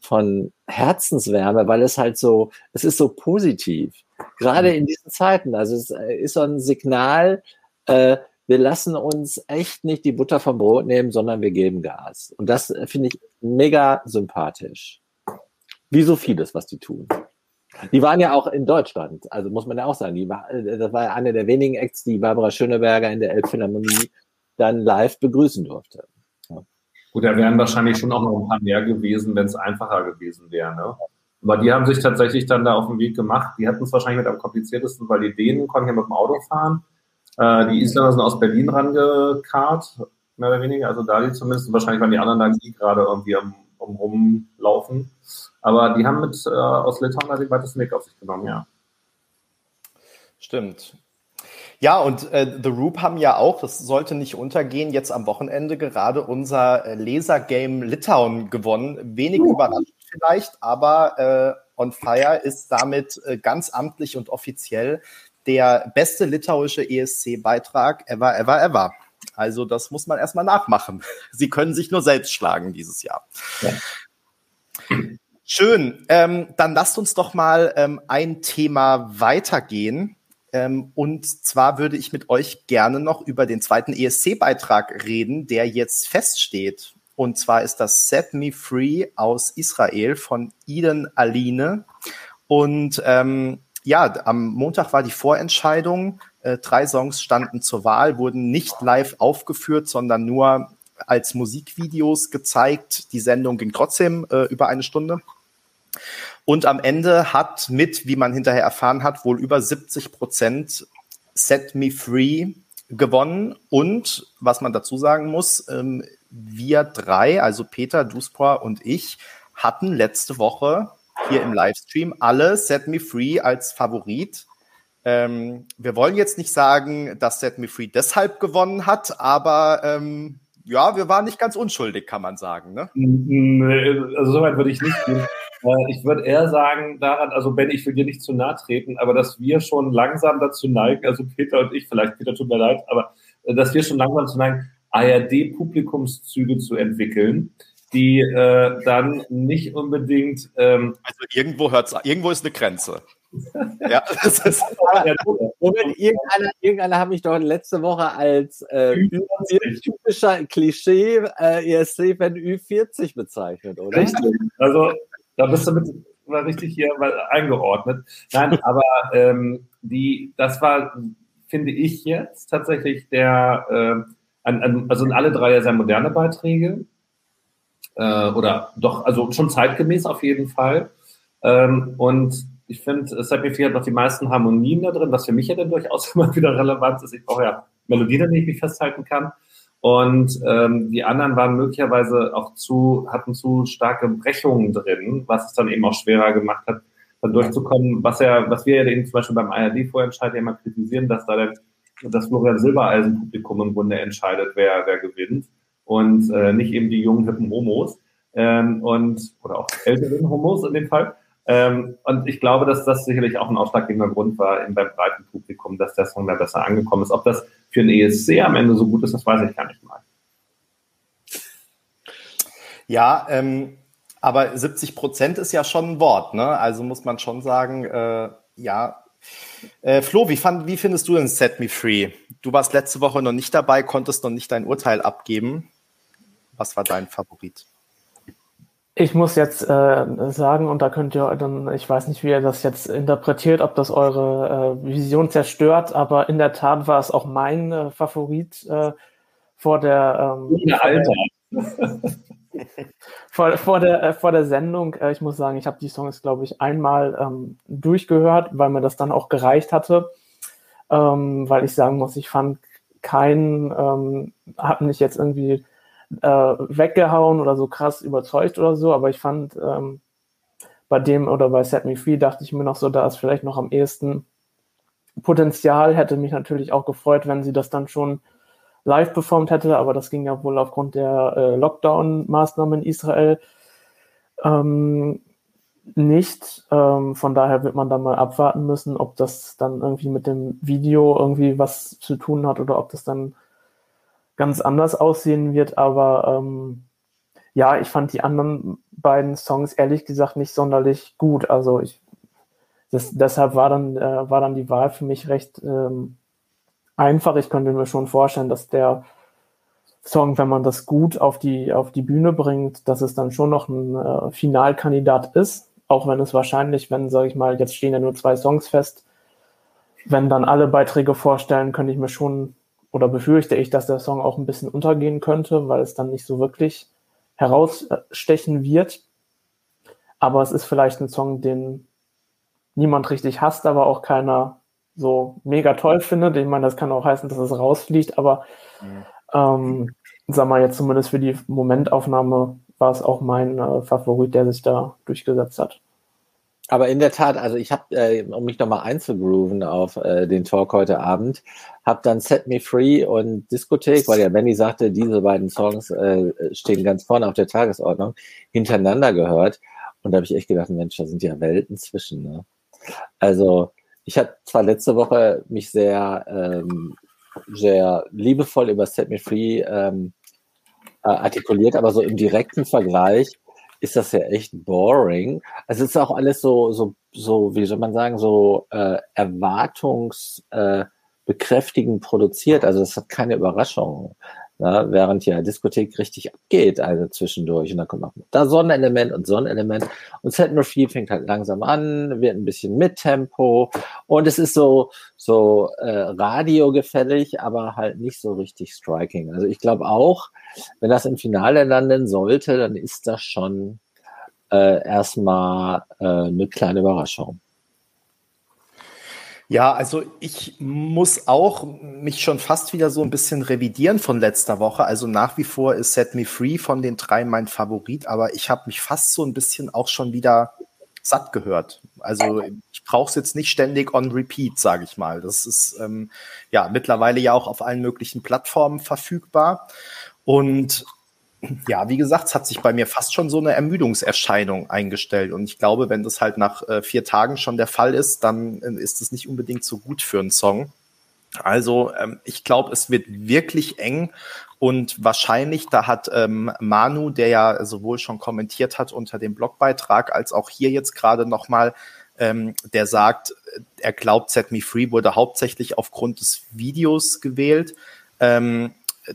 von Herzenswärme, weil es halt so, es ist so positiv. Gerade in diesen Zeiten. Also es äh, ist so ein Signal, äh, wir lassen uns echt nicht die Butter vom Brot nehmen, sondern wir geben Gas. Und das äh, finde ich mega sympathisch. Wie so vieles, was die tun. Die waren ja auch in Deutschland, also muss man ja auch sagen, die war, äh, das war eine der wenigen Acts, die Barbara Schöneberger in der Elbphilharmonie dann live begrüßen durfte. Gut, da wären wahrscheinlich schon auch noch ein paar mehr gewesen, wenn es einfacher gewesen wäre. Ne? Aber die haben sich tatsächlich dann da auf den Weg gemacht. Die hatten es wahrscheinlich mit am kompliziertesten, weil die Dänen konnten ja mit dem Auto fahren. Äh, die Isländer sind aus Berlin rangekarrt, mehr oder weniger, also Dali zumindest. Und wahrscheinlich waren die anderen dann die gerade irgendwie am, am Rumlaufen. Aber die haben mit äh, aus Litauen da den weitesten Weg auf sich genommen, ja. Stimmt. Ja, und äh, The Roop haben ja auch, das sollte nicht untergehen, jetzt am Wochenende gerade unser äh, Laser-Game Litauen gewonnen. Wenig uh. überraschend vielleicht, aber äh, On Fire ist damit äh, ganz amtlich und offiziell der beste litauische ESC-Beitrag ever, ever, ever. Also das muss man erstmal nachmachen. Sie können sich nur selbst schlagen dieses Jahr. Ja. Schön. Ähm, dann lasst uns doch mal ähm, ein Thema weitergehen. Ähm, und zwar würde ich mit euch gerne noch über den zweiten ESC-Beitrag reden, der jetzt feststeht. Und zwar ist das Set Me Free aus Israel von Eden Aline. Und ähm, ja, am Montag war die Vorentscheidung. Äh, drei Songs standen zur Wahl, wurden nicht live aufgeführt, sondern nur als Musikvideos gezeigt. Die Sendung ging trotzdem äh, über eine Stunde. Und am Ende hat mit, wie man hinterher erfahren hat, wohl über 70 Prozent Set Me Free gewonnen. Und was man dazu sagen muss, ähm, wir drei, also Peter, Duspor und ich, hatten letzte Woche hier im Livestream alle Set Me Free als Favorit. Ähm, wir wollen jetzt nicht sagen, dass Set Me Free deshalb gewonnen hat, aber ähm, ja, wir waren nicht ganz unschuldig, kann man sagen. Ne? Also soweit würde ich nicht gehen. Äh, ich würde eher sagen daran, also Ben, ich will dir nicht zu nahe treten, aber dass wir schon langsam dazu neigen, also Peter und ich, vielleicht Peter tut mir leid, aber äh, dass wir schon langsam dazu neigen, ARD-Publikumszüge zu entwickeln, die äh, dann nicht unbedingt. Ähm, also irgendwo hört's, irgendwo ist eine Grenze. ja, das ist. Moment, irgendeiner, irgendeiner hat mich doch letzte Woche als äh, typischer Klischee äh, ESC-Fan Ü40 bezeichnet, oder? Richtig. Also da bist du mit war richtig hier eingeordnet. Nein, aber ähm, die, das war, finde ich jetzt tatsächlich der, äh, an, an, also in alle drei sehr moderne Beiträge äh, oder doch, also schon zeitgemäß auf jeden Fall. Ähm, und ich finde, es hat mir viel noch die meisten Harmonien da drin, was für mich ja dann durchaus immer wieder relevant ist. Ich brauche ja Melodien, an denen ich mich festhalten kann. Und ähm, die anderen waren möglicherweise auch zu, hatten zu starke Brechungen drin, was es dann eben auch schwerer gemacht hat, dann durchzukommen, was ja, was wir ja eben zum Beispiel beim ARD-Vorentscheid ja immer kritisieren, dass da dann das Florian Silbereisen Publikum im Grunde entscheidet, wer, wer gewinnt und äh, nicht eben die jungen hippen Homos ähm, und oder auch älteren Homos in dem Fall. Ähm, und ich glaube, dass das sicherlich auch ein ausschlaggebender Grund war in beim breiten Publikum, dass der Song da besser angekommen ist. Ob das für ein ESC am Ende so gut ist, das weiß ich gar nicht mal. Ja, ähm, aber 70 Prozent ist ja schon ein Wort, ne? Also muss man schon sagen, äh, ja. Äh, Flo, wie, fand, wie findest du den Set Me Free? Du warst letzte Woche noch nicht dabei, konntest noch nicht dein Urteil abgeben. Was war dein Favorit? Ich muss jetzt äh, sagen, und da könnt ihr dann, ich weiß nicht, wie ihr das jetzt interpretiert, ob das eure äh, Vision zerstört, aber in der Tat war es auch mein äh, Favorit äh, vor der, ähm, Alter. vor, vor, der, äh, vor der Sendung. Äh, ich muss sagen, ich habe die Songs, glaube ich, einmal ähm, durchgehört, weil mir das dann auch gereicht hatte. Ähm, weil ich sagen muss, ich fand keinen, ähm, hat mich jetzt irgendwie äh, weggehauen oder so krass überzeugt oder so, aber ich fand ähm, bei dem oder bei Set Me Free dachte ich mir noch so, da ist vielleicht noch am ehesten Potenzial. Hätte mich natürlich auch gefreut, wenn sie das dann schon live performt hätte, aber das ging ja wohl aufgrund der äh, Lockdown-Maßnahmen in Israel ähm, nicht. Ähm, von daher wird man da mal abwarten müssen, ob das dann irgendwie mit dem Video irgendwie was zu tun hat oder ob das dann ganz anders aussehen wird, aber ähm, ja, ich fand die anderen beiden Songs ehrlich gesagt nicht sonderlich gut. Also ich das, deshalb war dann, äh, war dann die Wahl für mich recht ähm, einfach. Ich könnte mir schon vorstellen, dass der Song, wenn man das gut auf die, auf die Bühne bringt, dass es dann schon noch ein äh, Finalkandidat ist. Auch wenn es wahrscheinlich, wenn, sage ich mal, jetzt stehen ja nur zwei Songs fest, wenn dann alle Beiträge vorstellen, könnte ich mir schon oder befürchte ich, dass der Song auch ein bisschen untergehen könnte, weil es dann nicht so wirklich herausstechen wird. Aber es ist vielleicht ein Song, den niemand richtig hasst, aber auch keiner so mega toll findet. Ich meine, das kann auch heißen, dass es rausfliegt, aber ähm, sag mal jetzt zumindest für die Momentaufnahme war es auch mein äh, Favorit, der sich da durchgesetzt hat. Aber in der Tat, also ich habe, äh, um mich nochmal einzugrooven auf äh, den Talk heute Abend, habe dann Set Me Free und Diskothek, weil ja Benny sagte, diese beiden Songs äh, stehen ganz vorne auf der Tagesordnung, hintereinander gehört. Und da habe ich echt gedacht, Mensch, da sind ja Welten zwischen. Ne? Also ich habe zwar letzte Woche mich sehr, ähm, sehr liebevoll über Set Me Free ähm, äh, artikuliert, aber so im direkten Vergleich ist das ja echt boring. Also es ist auch alles so, so, so, wie soll man sagen, so äh, erwartungsbekräftigend äh, produziert. Also es hat keine Überraschung. Ne? Während ja Diskothek richtig abgeht, also zwischendurch. Und dann kommt noch da Sonnenelement und Sonnenelement. Und Set Murphy fängt halt langsam an, wird ein bisschen mit Tempo. Und es ist so, so äh, radiogefällig, aber halt nicht so richtig striking. Also ich glaube auch, wenn das im Finale landen sollte, dann ist das schon äh, erstmal äh, eine kleine Überraschung. Ja, also ich muss auch mich schon fast wieder so ein bisschen revidieren von letzter Woche. Also nach wie vor ist Set Me Free von den drei mein Favorit, aber ich habe mich fast so ein bisschen auch schon wieder satt gehört. Also ich brauche es jetzt nicht ständig on repeat, sage ich mal. Das ist ähm, ja mittlerweile ja auch auf allen möglichen Plattformen verfügbar. Und ja, wie gesagt, es hat sich bei mir fast schon so eine Ermüdungserscheinung eingestellt. Und ich glaube, wenn das halt nach äh, vier Tagen schon der Fall ist, dann äh, ist es nicht unbedingt so gut für einen Song. Also ähm, ich glaube, es wird wirklich eng und wahrscheinlich, da hat ähm, Manu, der ja sowohl schon kommentiert hat unter dem Blogbeitrag, als auch hier jetzt gerade nochmal, ähm, der sagt, er glaubt, Set Me Free wurde hauptsächlich aufgrund des Videos gewählt. Ähm,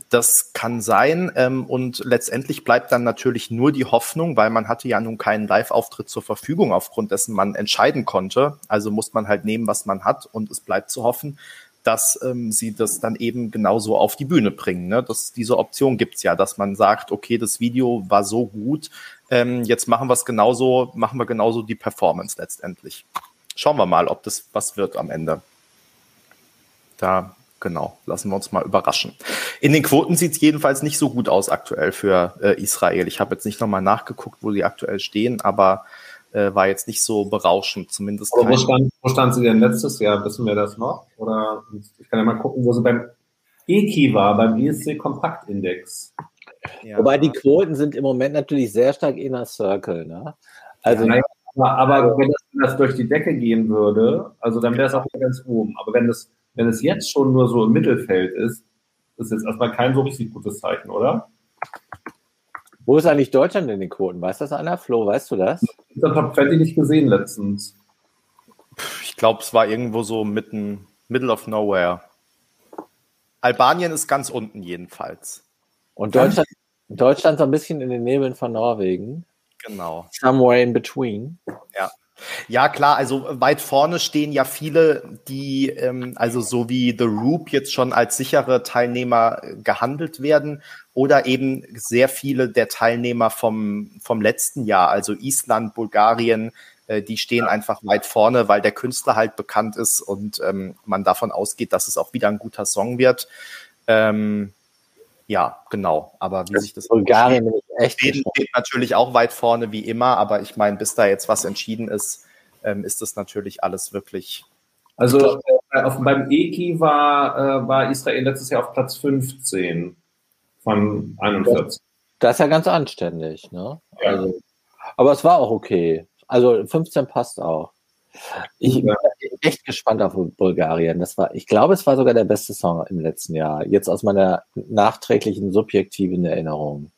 das kann sein. Ähm, und letztendlich bleibt dann natürlich nur die Hoffnung, weil man hatte ja nun keinen Live-Auftritt zur Verfügung, aufgrund dessen man entscheiden konnte. Also muss man halt nehmen, was man hat. Und es bleibt zu hoffen, dass ähm, sie das dann eben genauso auf die Bühne bringen. Ne? Das, diese Option gibt's ja, dass man sagt, okay, das Video war so gut, ähm, jetzt machen wir es genauso, machen wir genauso die Performance letztendlich. Schauen wir mal, ob das was wird am Ende. Da genau, lassen wir uns mal überraschen. In den Quoten sieht es jedenfalls nicht so gut aus aktuell für äh, Israel. Ich habe jetzt nicht nochmal nachgeguckt, wo sie aktuell stehen, aber äh, war jetzt nicht so berauschend, zumindest. Aber wo stand, Wo stand sie denn letztes Jahr? Wissen wir das noch? Oder ich kann ja mal gucken, wo sie beim EKI war, beim ESC Kompaktindex. Ja. Wobei die Quoten sind im Moment natürlich sehr stark inner Circle. Ne? Also ja, aber, aber wenn, das, wenn, das, durch die Decke gehen würde, also dann wäre es auch ganz oben. Aber wenn es, wenn es jetzt schon nur so im Mittelfeld ist, ist jetzt erstmal kein so richtig gutes Zeichen, oder? Wo ist eigentlich Deutschland in den Quoten? Weiß das einer? Flo, weißt du das? Ich habe Fatty nicht gesehen letztens. Ich glaube, es war irgendwo so mitten, middle of nowhere. Albanien ist ganz unten jedenfalls. Und Deutschland, Deutschland so ein bisschen in den Nebeln von Norwegen. Genau. Somewhere in between. Ja. Ja, klar, also weit vorne stehen ja viele, die ähm, also so wie The Roop jetzt schon als sichere Teilnehmer gehandelt werden oder eben sehr viele der Teilnehmer vom, vom letzten Jahr, also Island, Bulgarien, äh, die stehen einfach weit vorne, weil der Künstler halt bekannt ist und ähm, man davon ausgeht, dass es auch wieder ein guter Song wird. Ähm, ja, genau. Aber wie sich das Bulgarien echt steht, steht natürlich auch weit vorne wie immer. Aber ich meine, bis da jetzt was entschieden ist, ähm, ist das natürlich alles wirklich. Also äh, auf, beim EKI war, äh, war Israel letztes Jahr auf Platz 15 von 41. Das ist ja ganz anständig, ne? Ja. Also, aber es war auch okay. Also 15 passt auch. Ich bin echt gespannt auf Bulgarien. Das war, ich glaube, es war sogar der beste Song im letzten Jahr. Jetzt aus meiner nachträglichen subjektiven Erinnerung.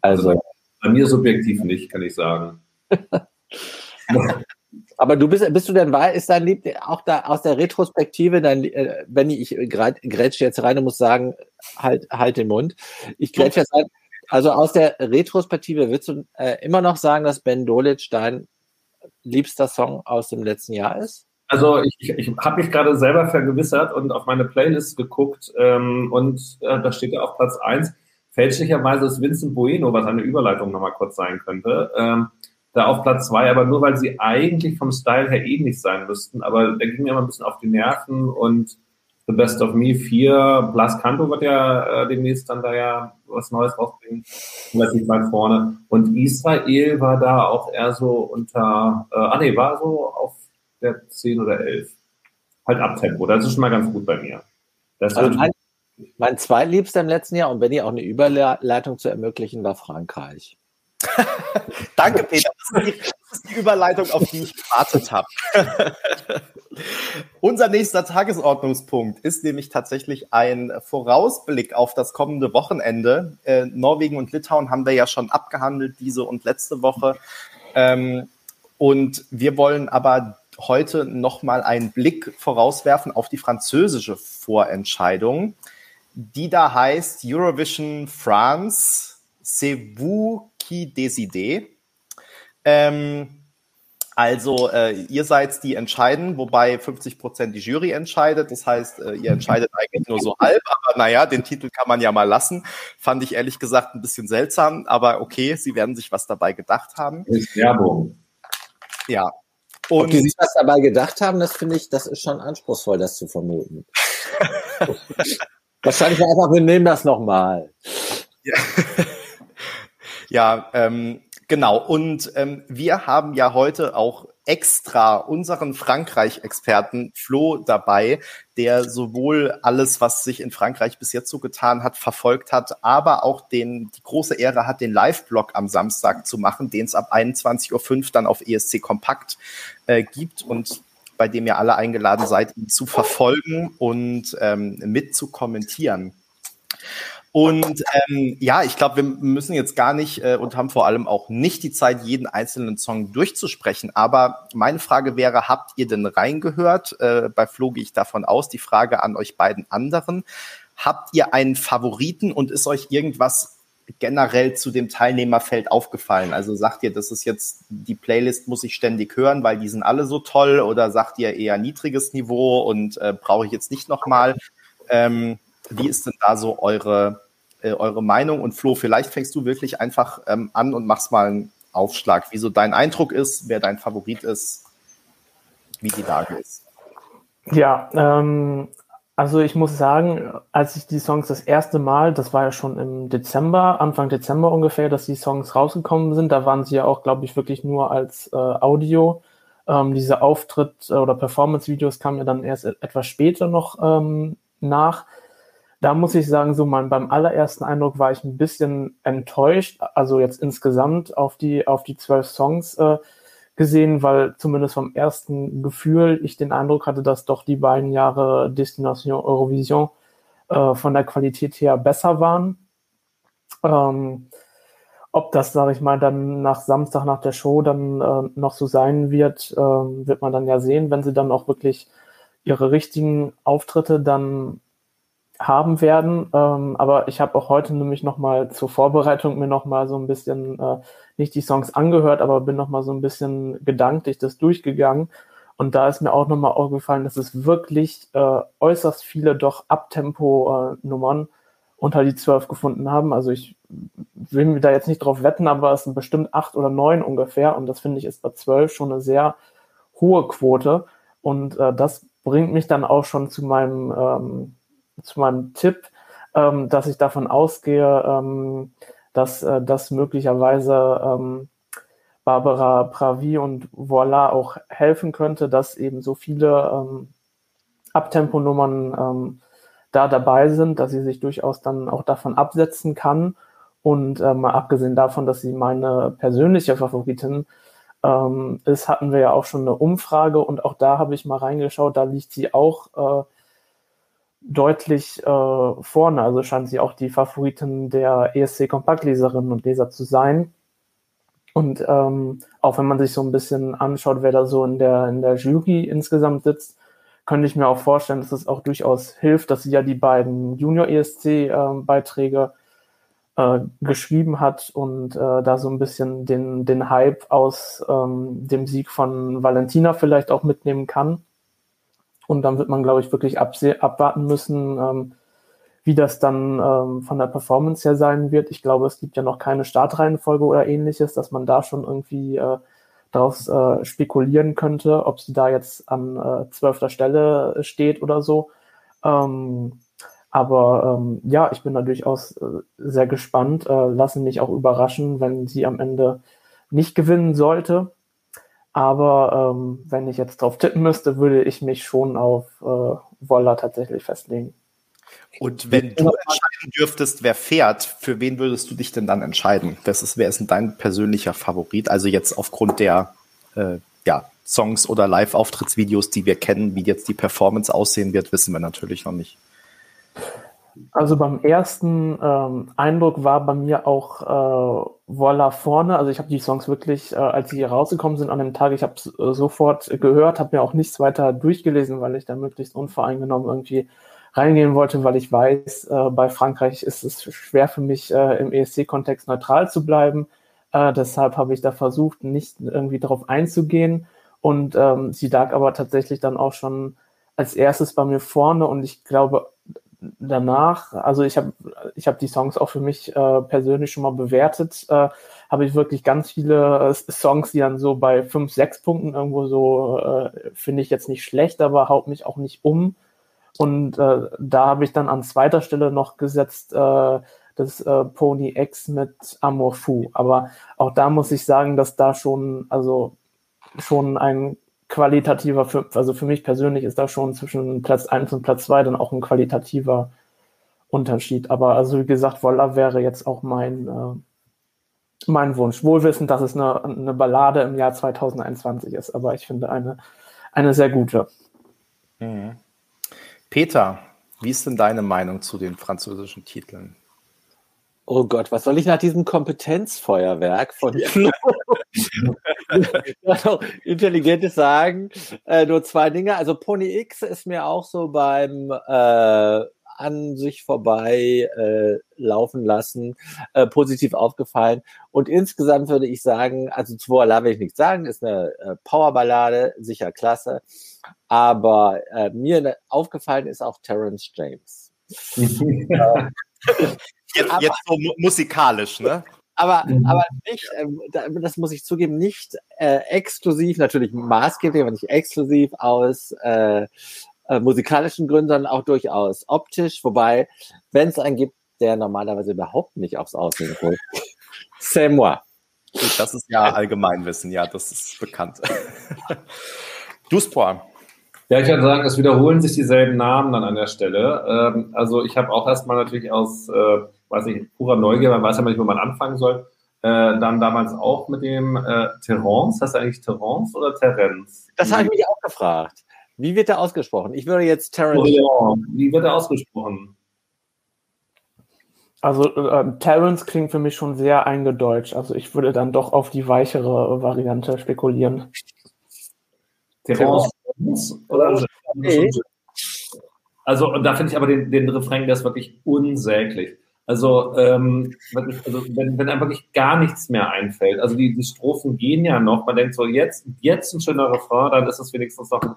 Also, also bei mir subjektiv nicht, kann ich sagen. Aber du bist, bist du denn wahr, ist dein Lieb auch da aus der Retrospektive, dein, äh, wenn ich, ich grätsche jetzt rein und muss sagen, halt, halt den Mund. Ich grätsche jetzt rein. Also aus der Retrospektive würdest du äh, immer noch sagen, dass Ben Dolic dein liebster Song aus dem letzten Jahr ist? Also ich, ich, ich habe mich gerade selber vergewissert und auf meine Playlist geguckt ähm, und äh, da steht ja auf Platz 1. Fälschlicherweise ist Vincent Bueno, was eine Überleitung nochmal kurz sein könnte, ähm, da auf Platz 2, aber nur weil sie eigentlich vom Style her ähnlich sein müssten. Aber der ging mir immer ein bisschen auf die Nerven und The Best of Me 4, Blas Canto wird ja äh, demnächst dann da ja was Neues rausbringen, relativ weit vorne. Und Israel war da auch eher so unter, äh, ah nee, war so auf der 10 oder 11. Halt Abtempo, das ist schon mal ganz gut bei mir. Das also mein, mein zweitliebster im letzten Jahr, und wenn ihr auch eine Überleitung zu ermöglichen, war Frankreich. Danke, Peter. Das ist, die, das ist, die, Überleitung, auf die ich gewartet habe. Unser nächster Tagesordnungspunkt ist nämlich tatsächlich ein Vorausblick auf das kommende Wochenende. Äh, Norwegen und Litauen haben wir ja schon abgehandelt, diese und letzte Woche. Ähm, und wir wollen aber heute nochmal einen Blick vorauswerfen auf die französische Vorentscheidung, die da heißt Eurovision France, c'est vous qui décidez. Ähm, also äh, ihr seid die entscheiden, wobei 50 Prozent die Jury entscheidet. Das heißt, äh, ihr entscheidet eigentlich nur so halb. Aber naja, den Titel kann man ja mal lassen. Fand ich ehrlich gesagt ein bisschen seltsam. Aber okay, sie werden sich was dabei gedacht haben. Werbung. Ja. Und Ob die sich was dabei gedacht haben, das finde ich, das ist schon anspruchsvoll, das zu vermuten. Wahrscheinlich einfach, wir nehmen das nochmal. Ja, ja ähm, Genau, und ähm, wir haben ja heute auch extra unseren Frankreich-Experten Flo dabei, der sowohl alles, was sich in Frankreich bis jetzt so getan hat, verfolgt hat, aber auch den, die große Ehre hat, den Live-Blog am Samstag zu machen, den es ab 21.05 Uhr dann auf ESC Kompakt äh, gibt und bei dem ihr alle eingeladen seid, ihn zu verfolgen und ähm, mit zu kommentieren. Und ähm, ja, ich glaube, wir müssen jetzt gar nicht äh, und haben vor allem auch nicht die Zeit, jeden einzelnen Song durchzusprechen. Aber meine Frage wäre, habt ihr denn reingehört? Äh, bei Flo gehe ich davon aus. Die Frage an euch beiden anderen. Habt ihr einen Favoriten und ist euch irgendwas generell zu dem Teilnehmerfeld aufgefallen? Also sagt ihr, das ist jetzt, die Playlist muss ich ständig hören, weil die sind alle so toll oder sagt ihr eher niedriges Niveau und äh, brauche ich jetzt nicht nochmal? Ähm, wie ist denn da so eure, äh, eure Meinung. Und Flo, vielleicht fängst du wirklich einfach ähm, an und machst mal einen Aufschlag, wie so dein Eindruck ist, wer dein Favorit ist, wie die Lage ist. Ja, ähm, also ich muss sagen, als ich die Songs das erste Mal, das war ja schon im Dezember, Anfang Dezember ungefähr, dass die Songs rausgekommen sind, da waren sie ja auch, glaube ich, wirklich nur als äh, Audio Ähm, diese Auftritt- oder Performance-Videos kamen ja dann erst etwas später noch ähm, nach. Da muss ich sagen, so mein, beim allerersten Eindruck war ich ein bisschen enttäuscht, also jetzt insgesamt auf die, auf die zwölf Songs äh, gesehen, weil zumindest vom ersten Gefühl ich den Eindruck hatte, dass doch die beiden Jahre Destination Eurovision äh, von der Qualität her besser waren. Ähm, ob das, sage ich mal, dann nach Samstag nach der Show dann äh, noch so sein wird, äh, wird man dann ja sehen, wenn sie dann auch wirklich ihre richtigen Auftritte dann haben werden. Ähm, aber ich habe auch heute nämlich nochmal zur Vorbereitung mir nochmal so ein bisschen, äh, nicht die Songs angehört, aber bin nochmal so ein bisschen gedanklich das durchgegangen. Und da ist mir auch nochmal aufgefallen, dass es wirklich äh, äußerst viele doch Abtempo-Nummern äh, unter die zwölf gefunden haben. Also ich will mir da jetzt nicht drauf wetten, aber es sind bestimmt acht oder neun ungefähr. Und das finde ich ist bei zwölf schon eine sehr hohe Quote. Und äh, das bringt mich dann auch schon zu meinem, ähm, zu meinem Tipp, ähm, dass ich davon ausgehe, ähm, dass äh, das möglicherweise ähm, Barbara Pravi und Voila auch helfen könnte, dass eben so viele ähm, Abtemponummern ähm, da dabei sind, dass sie sich durchaus dann auch davon absetzen kann. Und mal abgesehen davon, dass sie meine persönliche Favoritin ähm, ist, hatten wir ja auch schon eine Umfrage und auch da habe ich mal reingeschaut, da liegt sie auch äh, deutlich äh, vorne. Also scheint sie auch die Favoritin der ESC-Kompaktleserinnen und Leser zu sein. Und ähm, auch wenn man sich so ein bisschen anschaut, wer da so in der, in der Jury insgesamt sitzt, könnte ich mir auch vorstellen, dass es auch durchaus hilft, dass sie ja die beiden Junior-ESC-Beiträge äh, geschrieben hat und äh, da so ein bisschen den, den Hype aus ähm, dem Sieg von Valentina vielleicht auch mitnehmen kann. Und dann wird man, glaube ich, wirklich abwarten müssen, ähm, wie das dann ähm, von der Performance her sein wird. Ich glaube, es gibt ja noch keine Startreihenfolge oder ähnliches, dass man da schon irgendwie äh, daraus äh, spekulieren könnte, ob sie da jetzt an äh, zwölfter Stelle steht oder so. Ähm, aber ähm, ja, ich bin da durchaus äh, sehr gespannt. Äh, lassen mich auch überraschen, wenn sie am Ende nicht gewinnen sollte. Aber ähm, wenn ich jetzt drauf tippen müsste, würde ich mich schon auf äh, Wolla tatsächlich festlegen. Und wenn du entscheiden dürftest, wer fährt, für wen würdest du dich denn dann entscheiden? Das ist, wer ist denn dein persönlicher Favorit? Also jetzt aufgrund der äh, ja, Songs oder Live-Auftrittsvideos, die wir kennen, wie jetzt die Performance aussehen wird, wissen wir natürlich noch nicht. Also beim ersten ähm, Eindruck war bei mir auch äh, Voila vorne. Also ich habe die Songs wirklich, äh, als sie rausgekommen sind an dem Tag, ich habe äh, sofort gehört, habe mir auch nichts weiter durchgelesen, weil ich da möglichst unvoreingenommen irgendwie reingehen wollte, weil ich weiß, äh, bei Frankreich ist es schwer für mich, äh, im ESC-Kontext neutral zu bleiben. Äh, deshalb habe ich da versucht, nicht irgendwie darauf einzugehen. Und ähm, sie lag aber tatsächlich dann auch schon als erstes bei mir vorne und ich glaube danach, also ich habe ich hab die Songs auch für mich äh, persönlich schon mal bewertet, äh, habe ich wirklich ganz viele äh, Songs, die dann so bei fünf, sechs Punkten irgendwo so, äh, finde ich jetzt nicht schlecht, aber haut mich auch nicht um. Und äh, da habe ich dann an zweiter Stelle noch gesetzt äh, das Pony X mit Amour Fou. Aber auch da muss ich sagen, dass da schon, also schon ein qualitativer, also für mich persönlich ist da schon zwischen Platz 1 und Platz 2 dann auch ein qualitativer Unterschied. Aber also wie gesagt, Voila wäre jetzt auch mein, äh, mein Wunsch. Wohlwissend, dass es eine, eine Ballade im Jahr 2021 ist, aber ich finde eine, eine sehr gute. Mhm. Peter, wie ist denn deine Meinung zu den französischen Titeln? Oh Gott, was soll ich nach diesem Kompetenzfeuerwerk von Flo intelligentes sagen? Äh, nur zwei Dinge. Also Pony X ist mir auch so beim äh, an sich vorbei äh, laufen lassen, äh, positiv aufgefallen. Und insgesamt würde ich sagen, also zu Voila will ich nichts sagen, ist eine äh, Powerballade, sicher klasse. Aber äh, mir aufgefallen ist auch Terence James. jetzt, jetzt so musikalisch, ne? Aber, mhm. aber nicht, äh, das muss ich zugeben, nicht äh, exklusiv, natürlich maßgeblich, aber nicht exklusiv aus äh, äh, musikalischen Gründen, sondern auch durchaus optisch. Wobei, wenn es einen gibt, der normalerweise überhaupt nicht aufs Aussehen guckt, c'est moi. Das ist ja Allgemeinwissen, ja, das ist bekannt. du, Spoir. Ja, ich würde sagen, es wiederholen sich dieselben Namen dann an der Stelle. Ähm, also ich habe auch erstmal natürlich aus, äh, weiß ich, purer Neugier, man weiß ja nicht, wo man anfangen soll, äh, dann damals auch mit dem äh, Terence, heißt er eigentlich Terence oder Terence? Das habe ich mich auch gefragt. Wie wird er ausgesprochen? Ich würde jetzt Terence. Oh, ja. Wie wird er ausgesprochen? Also äh, Terence klingt für mich schon sehr eingedeutscht. Also ich würde dann doch auf die weichere Variante spekulieren. Terence oder nee. Also, da finde ich aber den, den Refrain, der ist wirklich unsäglich. Also, ähm, also wenn, wenn einem wirklich gar nichts mehr einfällt, also die, die Strophen gehen ja noch, man denkt so, jetzt, jetzt ein schöner Refrain, dann ist es wenigstens noch,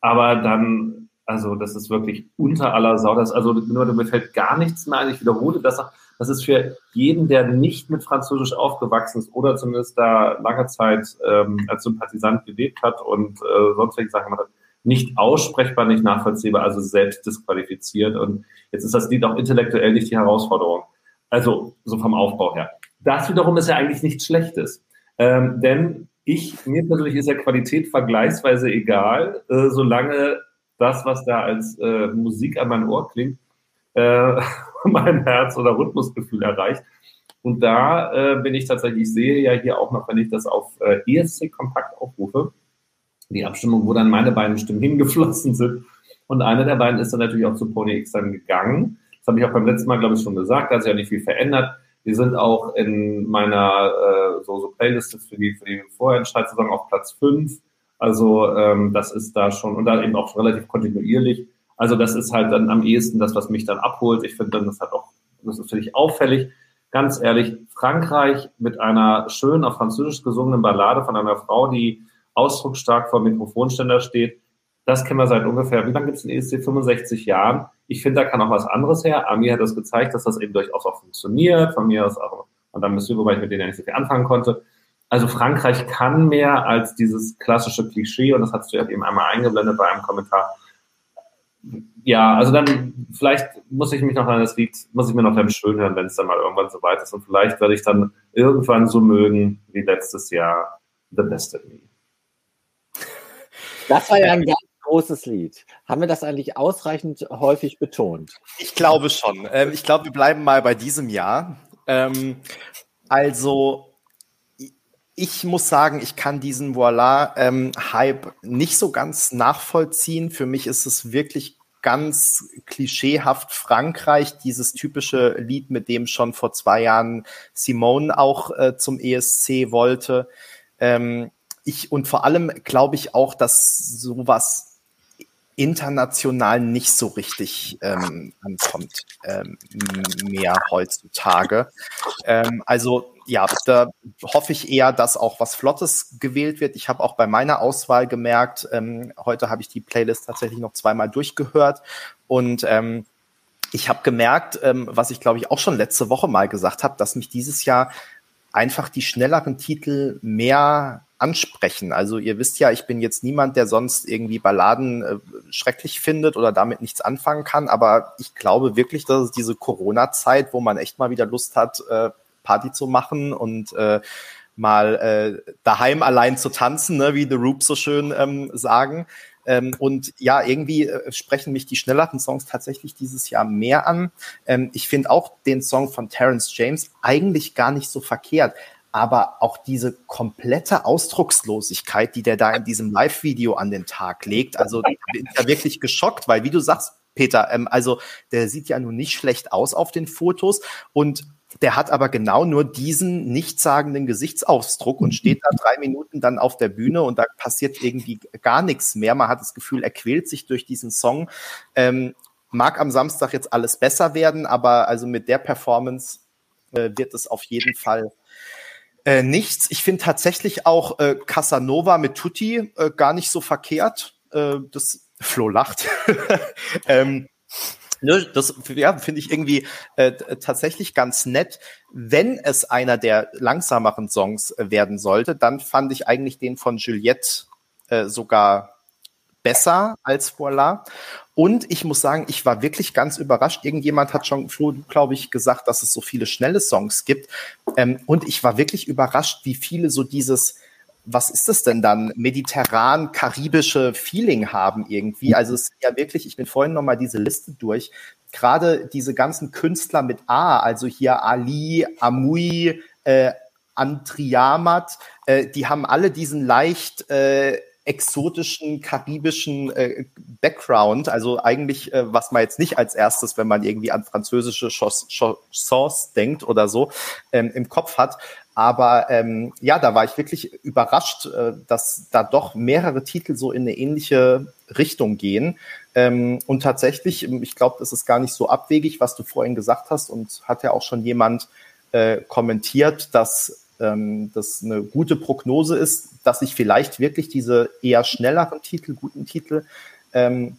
aber dann, also das ist wirklich unter aller Sau, das, also nur, mir fällt gar nichts mehr ein, ich wiederhole das, das ist für jeden, der nicht mit Französisch aufgewachsen ist oder zumindest da lange Zeit ähm, als Sympathisant gelebt hat und äh, sonst welche Sachen gemacht hat, nicht aussprechbar, nicht nachvollziehbar, also selbst disqualifiziert. Und jetzt ist das Lied auch intellektuell nicht die Herausforderung. Also so vom Aufbau her. Das wiederum ist ja eigentlich nichts Schlechtes. Ähm, denn ich, mir persönlich ist ja Qualität vergleichsweise egal, äh, solange das, was da als äh, Musik an mein Ohr klingt, äh, mein Herz- oder Rhythmusgefühl erreicht. Und da äh, bin ich tatsächlich, ich sehe ja hier auch noch, wenn ich das auf äh, ESC kompakt aufrufe, die Abstimmung, wo dann meine beiden Stimmen hingeflossen sind. Und eine der beiden ist dann natürlich auch zu Pony X dann gegangen. Das habe ich auch beim letzten Mal, glaube ich, schon gesagt. Da hat sich ja nicht viel verändert. Die sind auch in meiner äh, so, so Playliste für die, für die Vorentscheidssaison auf Platz 5. Also ähm, das ist da schon, und da eben auch relativ kontinuierlich. Also das ist halt dann am ehesten das, was mich dann abholt. Ich finde dann, das hat auch, das ist natürlich auffällig. Ganz ehrlich, Frankreich mit einer schön auf Französisch gesungenen Ballade von einer Frau, die ausdrucksstark vor dem Mikrofonständer steht. Das kennen wir seit ungefähr, wie lange gibt es den ESC? 65 Jahren. Ich finde, da kann auch was anderes her. Amir hat das gezeigt, dass das eben durchaus auch funktioniert. Von mir aus auch, und dann müsste, wobei ich mit denen ja nicht so viel anfangen konnte. Also Frankreich kann mehr als dieses klassische Klischee, und das hast du ja eben einmal eingeblendet bei einem Kommentar. Ja, also dann, vielleicht muss ich mich noch an das Lied, muss ich mir noch dann schön hören, wenn es dann mal irgendwann so weit ist. Und vielleicht werde ich dann irgendwann so mögen wie letztes Jahr The Best of Me. Das war ja ein ganz großes Lied. Haben wir das eigentlich ausreichend häufig betont? Ich glaube schon. Ähm, ich glaube, wir bleiben mal bei diesem Jahr. Ähm, also, ich muss sagen, ich kann diesen Voila-Hype ähm, nicht so ganz nachvollziehen. Für mich ist es wirklich ganz klischeehaft Frankreich, dieses typische Lied, mit dem schon vor zwei Jahren Simone auch äh, zum ESC wollte. Ähm, ich und vor allem glaube ich auch, dass sowas international nicht so richtig ähm, ankommt ähm, mehr heutzutage. Ähm, also ja, da hoffe ich eher, dass auch was Flottes gewählt wird. Ich habe auch bei meiner Auswahl gemerkt, ähm, heute habe ich die Playlist tatsächlich noch zweimal durchgehört und ähm, ich habe gemerkt, ähm, was ich glaube ich auch schon letzte Woche mal gesagt habe, dass mich dieses Jahr einfach die schnelleren Titel mehr ansprechen. Also ihr wisst ja, ich bin jetzt niemand, der sonst irgendwie Balladen äh, schrecklich findet oder damit nichts anfangen kann, aber ich glaube wirklich, dass es diese Corona-Zeit, wo man echt mal wieder Lust hat, äh, Party zu machen und äh, mal äh, daheim allein zu tanzen, ne, wie The Roops so schön ähm, sagen. Ähm, und ja, irgendwie äh, sprechen mich die schnelleren Songs tatsächlich dieses Jahr mehr an. Ähm, ich finde auch den Song von Terence James eigentlich gar nicht so verkehrt aber auch diese komplette Ausdruckslosigkeit, die der da in diesem Live-Video an den Tag legt, also bin ja wirklich geschockt, weil wie du sagst, Peter, ähm, also der sieht ja nun nicht schlecht aus auf den Fotos und der hat aber genau nur diesen nichtssagenden Gesichtsausdruck und steht da drei Minuten dann auf der Bühne und da passiert irgendwie gar nichts mehr. Man hat das Gefühl, er quält sich durch diesen Song. Ähm, mag am Samstag jetzt alles besser werden, aber also mit der Performance äh, wird es auf jeden Fall äh, nichts. Ich finde tatsächlich auch äh, Casanova mit Tutti äh, gar nicht so verkehrt. Äh, das Flo lacht. ähm, das ja, finde ich irgendwie äh, tatsächlich ganz nett. Wenn es einer der langsameren Songs äh, werden sollte, dann fand ich eigentlich den von Juliette äh, sogar besser als Voila. Und ich muss sagen, ich war wirklich ganz überrascht. Irgendjemand hat schon, glaube ich, gesagt, dass es so viele schnelle Songs gibt. Ähm, und ich war wirklich überrascht, wie viele so dieses was ist das denn dann? Mediterran-karibische Feeling haben irgendwie. Also es ist ja wirklich, ich bin vorhin nochmal diese Liste durch. Gerade diese ganzen Künstler mit A, also hier Ali, Amui, äh, Antriamat, äh, die haben alle diesen leicht äh, exotischen karibischen äh, Background, also eigentlich, äh, was man jetzt nicht als erstes, wenn man irgendwie an französische Chansons denkt oder so, ähm, im Kopf hat. Aber ähm, ja, da war ich wirklich überrascht, äh, dass da doch mehrere Titel so in eine ähnliche Richtung gehen. Ähm, und tatsächlich, ich glaube, das ist gar nicht so abwegig, was du vorhin gesagt hast. Und hat ja auch schon jemand äh, kommentiert, dass ähm, das eine gute Prognose ist, dass sich vielleicht wirklich diese eher schnelleren Titel, guten Titel, ähm,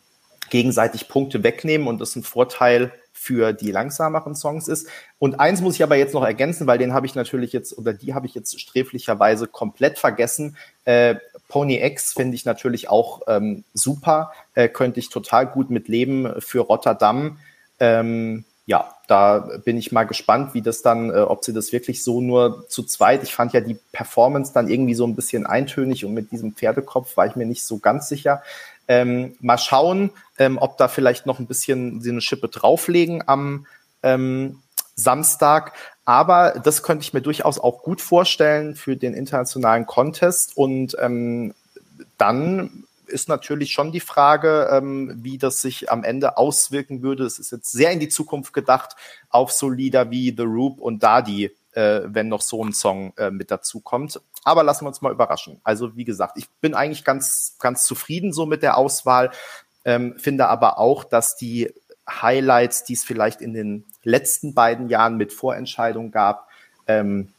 gegenseitig Punkte wegnehmen und das ein Vorteil für die langsameren Songs ist. Und eins muss ich aber jetzt noch ergänzen, weil den habe ich natürlich jetzt oder die habe ich jetzt sträflicherweise komplett vergessen. Äh, Pony X finde ich natürlich auch ähm, super, äh, könnte ich total gut mit leben für Rotterdam. Ähm, ja, da bin ich mal gespannt, wie das dann, äh, ob sie das wirklich so nur zu zweit. Ich fand ja die Performance dann irgendwie so ein bisschen eintönig und mit diesem Pferdekopf war ich mir nicht so ganz sicher. Ähm, mal schauen, ähm, ob da vielleicht noch ein bisschen sie eine Schippe drauflegen am ähm, Samstag. Aber das könnte ich mir durchaus auch gut vorstellen für den internationalen Contest. Und ähm, dann ist natürlich schon die Frage, ähm, wie das sich am Ende auswirken würde. Es ist jetzt sehr in die Zukunft gedacht auf so Lieder wie The Roop und Dadi, äh, wenn noch so ein Song äh, mit dazu kommt. Aber lassen wir uns mal überraschen. Also wie gesagt, ich bin eigentlich ganz, ganz zufrieden so mit der Auswahl, ähm, finde aber auch, dass die Highlights, die es vielleicht in den letzten beiden Jahren mit Vorentscheidung gab, ähm,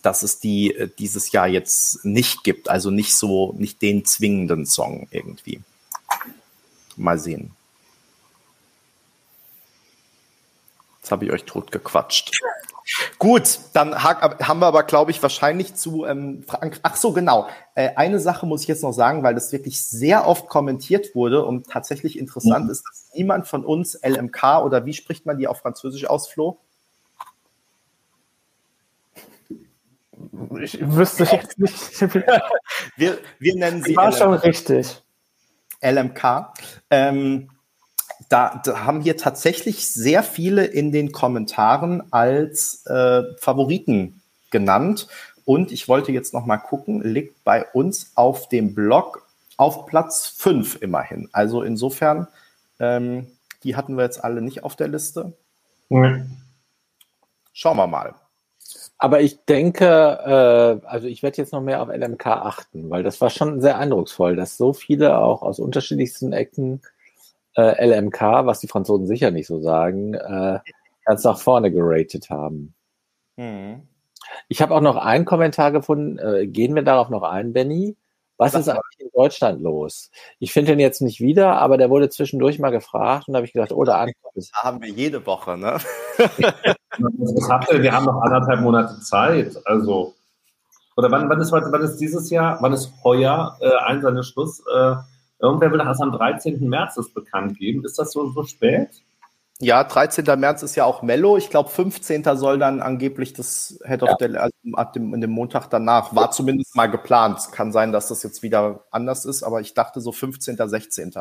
dass es die äh, dieses Jahr jetzt nicht gibt. Also nicht so, nicht den zwingenden Song irgendwie. Mal sehen. Jetzt habe ich euch tot gequatscht. Gut, dann haben wir aber, glaube ich, wahrscheinlich zu ähm, Frank. Ach so, genau. Äh, eine Sache muss ich jetzt noch sagen, weil das wirklich sehr oft kommentiert wurde und tatsächlich interessant mhm. ist, dass niemand von uns LMK oder wie spricht man die auf Französisch aus, Flo? Ich wüsste jetzt nicht. wir, wir nennen sie. War LMK. schon richtig. LMK. Ähm, da, da, haben hier tatsächlich sehr viele in den Kommentaren als äh, Favoriten genannt. Und ich wollte jetzt noch mal gucken, liegt bei uns auf dem Blog auf Platz 5 immerhin. Also insofern, ähm, die hatten wir jetzt alle nicht auf der Liste. Mhm. Schauen wir mal. Aber ich denke, äh, also ich werde jetzt noch mehr auf LMK achten, weil das war schon sehr eindrucksvoll, dass so viele auch aus unterschiedlichsten Ecken äh, LMK, was die Franzosen sicher nicht so sagen, äh, ganz nach vorne geratet haben. Mhm. Ich habe auch noch einen Kommentar gefunden. Äh, gehen wir darauf noch ein, Benny? Was ist eigentlich in Deutschland los? Ich finde ihn jetzt nicht wieder, aber der wurde zwischendurch mal gefragt und da habe ich gedacht, oh, da haben wir jede Woche, ne? wir haben noch anderthalb Monate Zeit. Also, oder wann, wann, ist, wann ist dieses Jahr, wann ist heuer äh, ein seiner Schluss? Äh, irgendwer will das am 13. März das bekannt geben. Ist das so, so spät? Ja, 13. März ist ja auch Mello. Ich glaube, 15. soll dann angeblich das Head of ja. the, also ab dem, in dem Montag danach, war zumindest mal geplant. Kann sein, dass das jetzt wieder anders ist, aber ich dachte so 15., 16.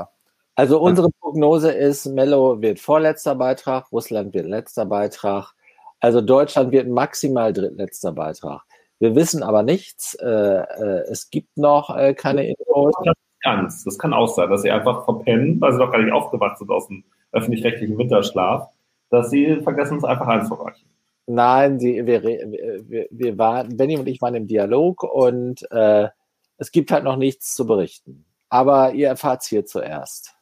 Also unsere Prognose ist, Mello wird vorletzter Beitrag, Russland wird letzter Beitrag. Also Deutschland wird maximal drittletzter Beitrag. Wir wissen aber nichts. Äh, äh, es gibt noch äh, keine Infos. Ganz. Das kann auch sein, dass sie einfach verpennen, weil sie doch gar nicht aufgewacht sind aus dem öffentlich-rechtlichen Winterschlaf, dass sie vergessen, es einfach einzureichen. Nein, sie, wir, wir, wir waren, Benny und ich waren im Dialog und äh, es gibt halt noch nichts zu berichten. Aber ihr erfahrt es hier zuerst.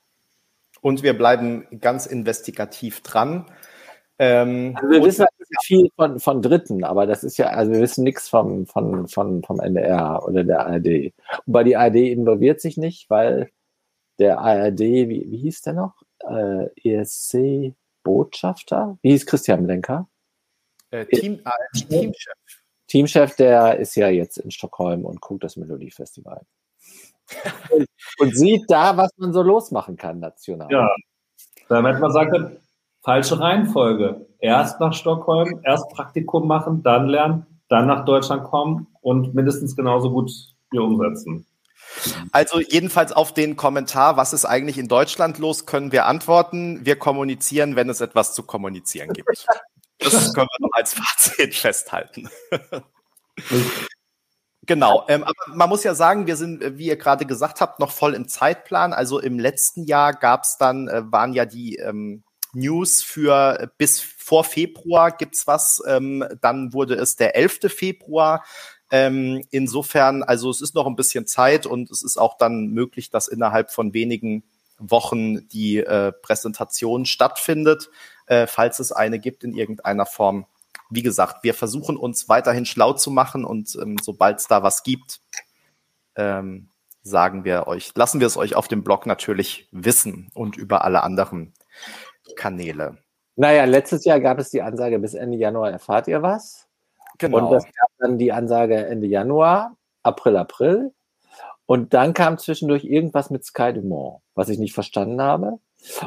Und wir bleiben ganz investigativ dran. Ähm, also wir wissen halt viel von, von Dritten, aber das ist ja, also wir wissen nichts vom, von, von, vom NDR oder der ARD. Wobei die ARD involviert sich nicht, weil der ARD, wie, wie hieß der noch? äh, ESC-Botschafter. Wie hieß Christian Lenker? Äh, Team, äh, Teamchef. Teamchef, der ist ja jetzt in Stockholm und guckt das Melodiefestival. und sieht da, was man so losmachen kann national. Ja, damit man sagt, falsche Reihenfolge. Erst nach Stockholm, erst Praktikum machen, dann lernen, dann nach Deutschland kommen und mindestens genauso gut wir umsetzen. Also jedenfalls auf den Kommentar, was ist eigentlich in Deutschland los, können wir antworten. Wir kommunizieren, wenn es etwas zu kommunizieren gibt. Das können wir noch als Fazit festhalten. Genau, ähm, aber man muss ja sagen, wir sind, wie ihr gerade gesagt habt, noch voll im Zeitplan. Also im letzten Jahr gab es dann, äh, waren ja die ähm, News für äh, bis vor Februar gibt's was. Ähm, dann wurde es der 11. Februar. Ähm, insofern, also es ist noch ein bisschen Zeit und es ist auch dann möglich, dass innerhalb von wenigen Wochen die äh, Präsentation stattfindet, äh, falls es eine gibt in irgendeiner Form. Wie gesagt, wir versuchen uns weiterhin schlau zu machen und ähm, sobald es da was gibt, ähm, sagen wir euch, lassen wir es euch auf dem Blog natürlich wissen und über alle anderen Kanäle. Naja, letztes Jahr gab es die Ansage, bis Ende Januar erfahrt ihr was. Genau. Und das gab dann die Ansage Ende Januar, April, April. Und dann kam zwischendurch irgendwas mit Sky Dumont, was ich nicht verstanden habe.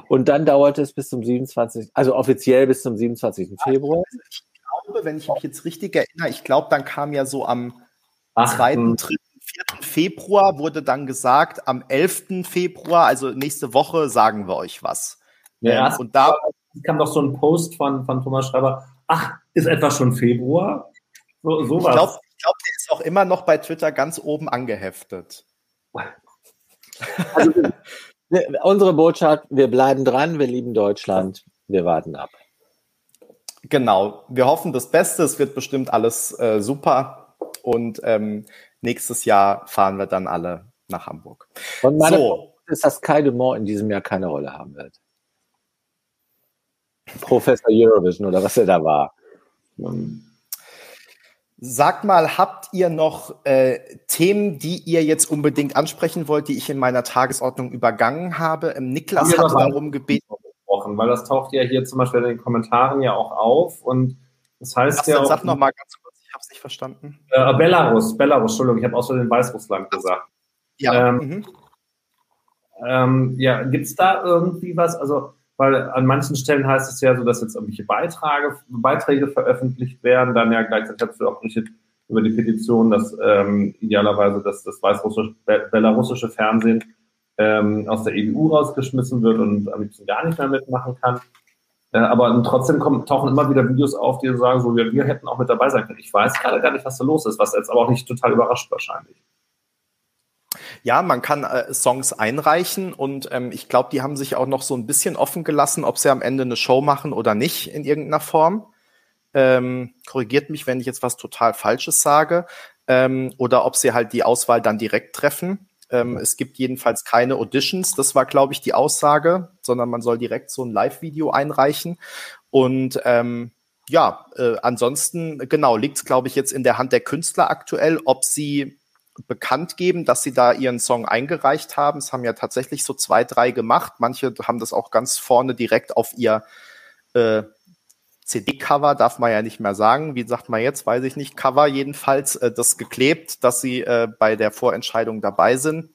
Und dann dauerte es bis zum 27., also offiziell bis zum 27. Februar. Ich glaube, wenn ich mich jetzt richtig erinnere, ich glaube, dann kam ja so am 2., 3., 4. Februar wurde dann gesagt, am 11. Februar, also nächste Woche, sagen wir euch was. Ja, ähm, und da kam doch so ein Post von, von Thomas Schreiber, ach, ist etwa schon Februar? So, sowas. Ich glaube, glaub, der ist auch immer noch bei Twitter ganz oben angeheftet. Also, unsere Botschaft, wir bleiben dran, wir lieben Deutschland, wir warten ab. Genau, wir hoffen das Beste, es wird bestimmt alles äh, super und ähm, nächstes Jahr fahren wir dann alle nach Hamburg. Und meine so. ist, dass Kai Dumont in diesem Jahr keine Rolle haben wird. Professor Eurovision oder was er da war. Sag mal, habt ihr noch äh, Themen, die ihr jetzt unbedingt ansprechen wollt, die ich in meiner Tagesordnung übergangen habe? Ähm, Niklas hat darum gebeten. Weil das taucht ja hier zum Beispiel in den Kommentaren ja auch auf und das heißt Ach, ja. Sag noch mal ganz kurz, ich habe es nicht verstanden. Äh, Belarus, Belarus, Entschuldigung, ich habe außerdem Weißrussland gesagt. Ja. Ähm, mhm. ähm, ja, gibt es da irgendwie was? Also weil an manchen Stellen heißt es ja so, dass jetzt irgendwelche Beiträge, Beiträge veröffentlicht werden, dann ja gleichzeitig hast du auch berichtet über die Petition, dass ähm, idealerweise das weißrussische, belarussische Fernsehen ähm, aus der EU rausgeschmissen wird und am liebsten gar nicht mehr mitmachen kann. Äh, aber trotzdem kommen, tauchen immer wieder Videos auf, die sagen, so wir, wir hätten auch mit dabei sein können. Ich weiß gerade gar nicht, was da los ist, was jetzt aber auch nicht total überrascht wahrscheinlich. Ja, man kann äh, Songs einreichen und ähm, ich glaube, die haben sich auch noch so ein bisschen offen gelassen, ob sie am Ende eine Show machen oder nicht in irgendeiner Form. Ähm, korrigiert mich, wenn ich jetzt was total Falsches sage. Ähm, oder ob sie halt die Auswahl dann direkt treffen. Ähm, es gibt jedenfalls keine Auditions, das war, glaube ich, die Aussage, sondern man soll direkt so ein Live-Video einreichen. Und ähm, ja, äh, ansonsten, genau, liegt es, glaube ich, jetzt in der Hand der Künstler aktuell, ob sie bekannt geben, dass sie da ihren Song eingereicht haben. Es haben ja tatsächlich so zwei, drei gemacht. Manche haben das auch ganz vorne direkt auf ihr äh, CD-Cover, darf man ja nicht mehr sagen. Wie sagt man jetzt? Weiß ich nicht. Cover jedenfalls, äh, das geklebt, dass sie äh, bei der Vorentscheidung dabei sind.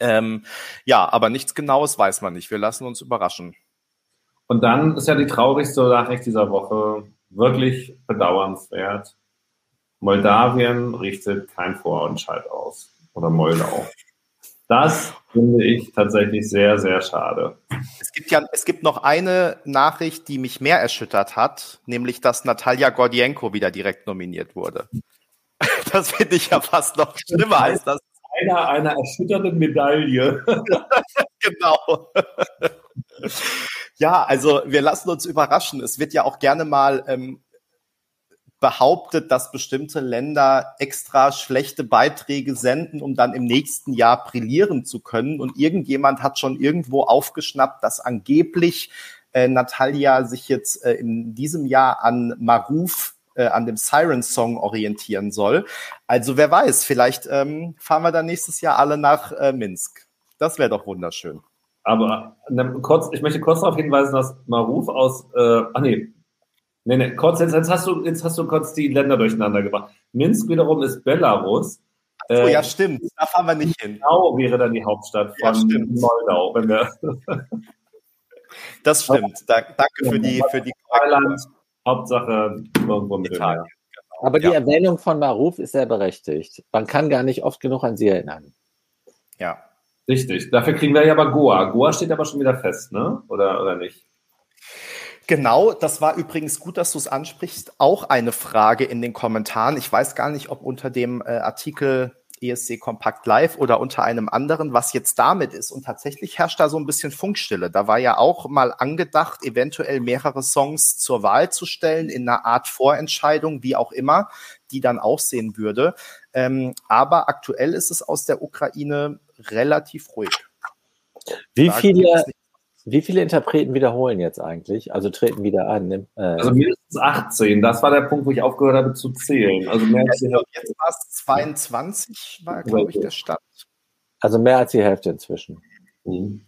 Ähm, ja, aber nichts Genaues weiß man nicht. Wir lassen uns überraschen. Und dann ist ja die traurigste Nachricht dieser Woche wirklich bedauernswert. Moldawien richtet kein Vorentscheid aus oder Moldau. Das finde ich tatsächlich sehr, sehr schade. Es gibt ja, es gibt noch eine Nachricht, die mich mehr erschüttert hat, nämlich, dass Natalia Gordienko wieder direkt nominiert wurde. Das finde ich ja fast noch schlimmer als das. Einer einer erschütternden Medaille. genau. Ja, also wir lassen uns überraschen. Es wird ja auch gerne mal ähm, behauptet, dass bestimmte Länder extra schlechte Beiträge senden, um dann im nächsten Jahr brillieren zu können. Und irgendjemand hat schon irgendwo aufgeschnappt, dass angeblich äh, Natalia sich jetzt äh, in diesem Jahr an Maruf äh, an dem Siren Song orientieren soll. Also wer weiß, vielleicht ähm, fahren wir dann nächstes Jahr alle nach äh, Minsk. Das wäre doch wunderschön. Aber ne, kurz, ich möchte kurz darauf hinweisen, dass Maruf aus, äh, ach nee, Nee, nee, kurz, jetzt, jetzt, hast du, jetzt hast du kurz die Länder durcheinander gebracht. Minsk wiederum ist Belarus. Oh äh, ja, stimmt. Da fahren wir nicht hin. Genau wäre dann die Hauptstadt von ja, Moldau. Wenn wir das stimmt. Da, danke für die, für die Thailand, Hauptsache irgendwo mit Italien. Genau. Aber die ja. Erwähnung von Maruf ist sehr berechtigt. Man kann gar nicht oft genug an sie erinnern. Ja. Richtig. Dafür kriegen wir ja aber Goa. Goa steht aber schon wieder fest, ne? Oder, oder nicht? Genau, das war übrigens gut, dass du es ansprichst. Auch eine Frage in den Kommentaren. Ich weiß gar nicht, ob unter dem äh, Artikel ESC Kompakt Live oder unter einem anderen, was jetzt damit ist. Und tatsächlich herrscht da so ein bisschen Funkstille. Da war ja auch mal angedacht, eventuell mehrere Songs zur Wahl zu stellen, in einer Art Vorentscheidung, wie auch immer, die dann aussehen würde. Ähm, aber aktuell ist es aus der Ukraine relativ ruhig. Wie viele, wie viele Interpreten wiederholen jetzt eigentlich? Also treten wieder an? Äh also mindestens 18. Das war der Punkt, wo ich aufgehört habe zu zählen. Also mehr als ja, jetzt war es 22, war, glaube ich, der Stand. Also mehr als die Hälfte inzwischen. Mhm.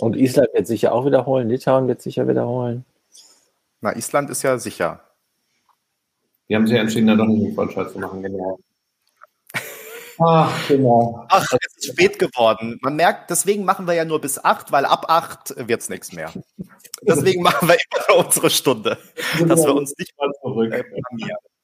Und Island wird sicher auch wiederholen, Litauen wird sicher wiederholen. Na, Island ist ja sicher. Die haben sich entschieden, da doch nicht einen Vollscheiß zu machen, genau. Ach, genau. Ach, es ist spät geworden. Man merkt, deswegen machen wir ja nur bis acht, weil ab acht wird es nichts mehr. Deswegen machen wir immer unsere Stunde, dass wir uns nicht mal zurück.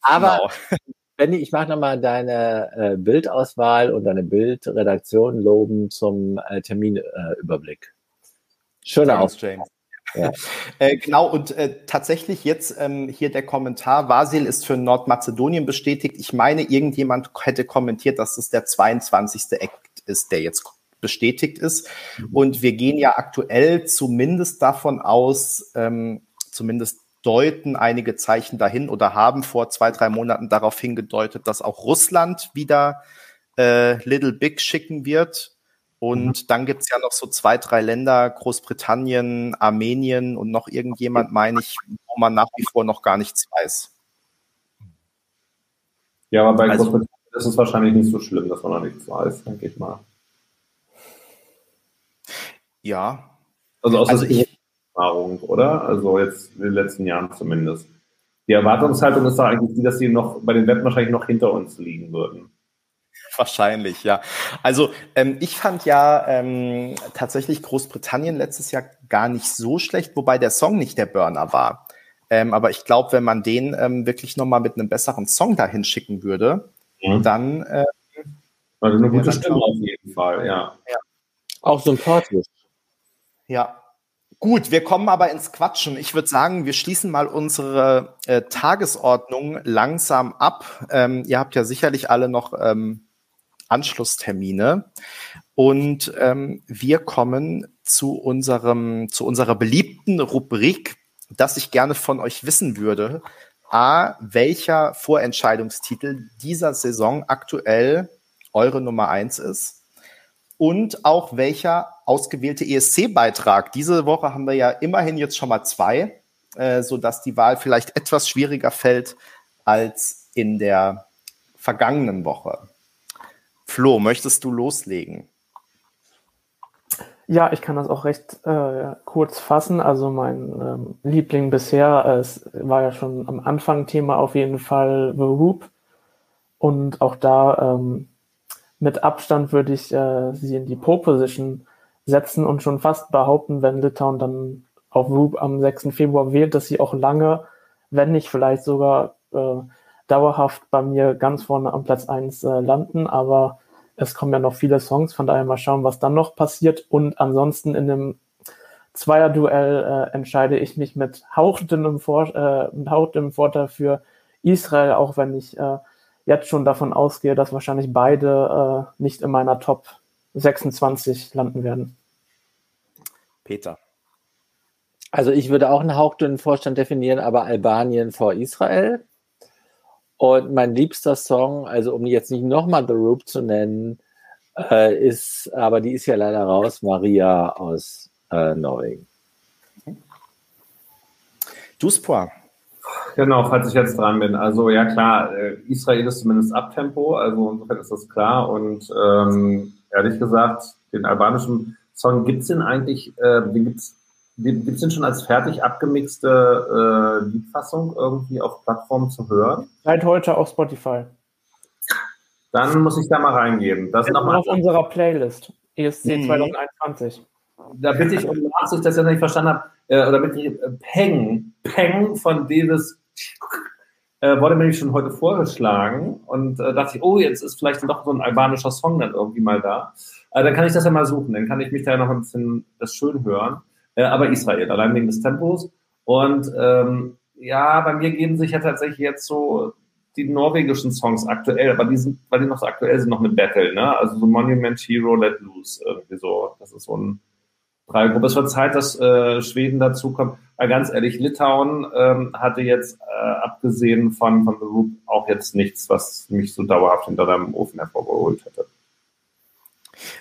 Aber genau. Benny, ich mache nochmal deine äh, Bildauswahl und deine Bildredaktion loben zum äh, Terminüberblick. Äh, Schöner Aus, James. Ja. äh, genau, und äh, tatsächlich jetzt ähm, hier der Kommentar, Vasil ist für Nordmazedonien bestätigt. Ich meine, irgendjemand hätte kommentiert, dass es der 22. Act ist, der jetzt bestätigt ist. Mhm. Und wir gehen ja aktuell zumindest davon aus, ähm, zumindest deuten einige Zeichen dahin oder haben vor zwei, drei Monaten darauf hingedeutet, dass auch Russland wieder äh, Little Big schicken wird. Und mhm. dann gibt's ja noch so zwei, drei Länder, Großbritannien, Armenien und noch irgendjemand, meine ich, wo man nach wie vor noch gar nichts weiß. Ja, aber bei also, Großbritannien ist es wahrscheinlich nicht so schlimm, dass man noch nichts weiß, denke ich mal. Ja. Also aus also der Erfahrung, oder? Also jetzt in den letzten Jahren zumindest. Die Erwartungshaltung ist da eigentlich die, dass sie noch bei den Web wahrscheinlich noch hinter uns liegen würden. Wahrscheinlich, ja. Also ähm, ich fand ja ähm, tatsächlich Großbritannien letztes Jahr gar nicht so schlecht, wobei der Song nicht der Burner war. Ähm, aber ich glaube, wenn man den ähm, wirklich nochmal mit einem besseren Song dahin schicken würde, mhm. dann. Äh, also eine gute Stimme auf jeden Fall, ja. ja. Auch sympathisch. Ja. Gut, wir kommen aber ins Quatschen. Ich würde sagen, wir schließen mal unsere äh, Tagesordnung langsam ab. Ähm, ihr habt ja sicherlich alle noch ähm, Anschlusstermine. Und ähm, wir kommen zu unserem, zu unserer beliebten Rubrik, dass ich gerne von euch wissen würde. A, welcher Vorentscheidungstitel dieser Saison aktuell eure Nummer eins ist? Und auch welcher ausgewählte ESC-Beitrag. Diese Woche haben wir ja immerhin jetzt schon mal zwei, äh, so dass die Wahl vielleicht etwas schwieriger fällt als in der vergangenen Woche. Flo, möchtest du loslegen? Ja, ich kann das auch recht äh, kurz fassen. Also mein ähm, Liebling bisher, äh, es war ja schon am Anfang Thema auf jeden Fall The Hoop. Und auch da ähm, mit Abstand würde ich äh, sie in die Pole-Position setzen und schon fast behaupten, wenn Litauen dann auf Roop am 6. Februar wählt, dass sie auch lange, wenn nicht vielleicht sogar äh, dauerhaft bei mir ganz vorne am Platz 1 äh, landen, aber es kommen ja noch viele Songs, von daher mal schauen, was dann noch passiert. Und ansonsten in dem Zweierduell äh, entscheide ich mich mit hauchdünnem, Vor äh, mit hauchdünnem Vorteil für Israel, auch wenn ich äh, jetzt schon davon ausgehe, dass wahrscheinlich beide äh, nicht in meiner Top 26 landen werden. Peter. Also ich würde auch einen hauchdünnen Vorstand definieren, aber Albanien vor Israel. Und mein liebster Song, also um jetzt nicht nochmal The Roop zu nennen, äh, ist, aber die ist ja leider raus, Maria aus äh, Norwegen. Du Spoir. Genau, falls ich jetzt dran bin. Also ja klar, äh, Israel ist zumindest Abtempo, also insofern ist das klar. Und ähm, ehrlich gesagt, den albanischen Song gibt es den eigentlich, äh, den gibt's Gibt es denn schon als fertig abgemixte äh, Liedfassung irgendwie auf Plattformen zu hören? Seit heute auf Spotify. Dann muss ich da mal reingeben. Das noch mal auf unserer Playlist ESC mhm. 2021. Da bitte ich um Nachsicht, dass ich das nicht verstanden habe, äh, oder bitte ich, äh, Peng, Peng von Davis, äh, wurde mir nämlich schon heute vorgeschlagen und äh, dachte ich, oh, jetzt ist vielleicht doch so ein albanischer Song dann irgendwie mal da. Äh, dann kann ich das ja mal suchen, dann kann ich mich da noch ein bisschen das schön hören. Äh, aber Israel, allein wegen des Tempos. Und ähm, ja, bei mir geben sich ja tatsächlich jetzt so die norwegischen Songs aktuell, aber die sind, weil die noch so aktuell sind, noch eine Battle, ne? Also so Monument Hero, Let Loose, irgendwie so. Das ist so ein Dreiergruppe. Es wird Zeit, dass äh, Schweden dazukommt. Aber ganz ehrlich, Litauen ähm, hatte jetzt, äh, abgesehen von, von The Roop, auch jetzt nichts, was mich so dauerhaft hinter deinem Ofen hervorgeholt hätte.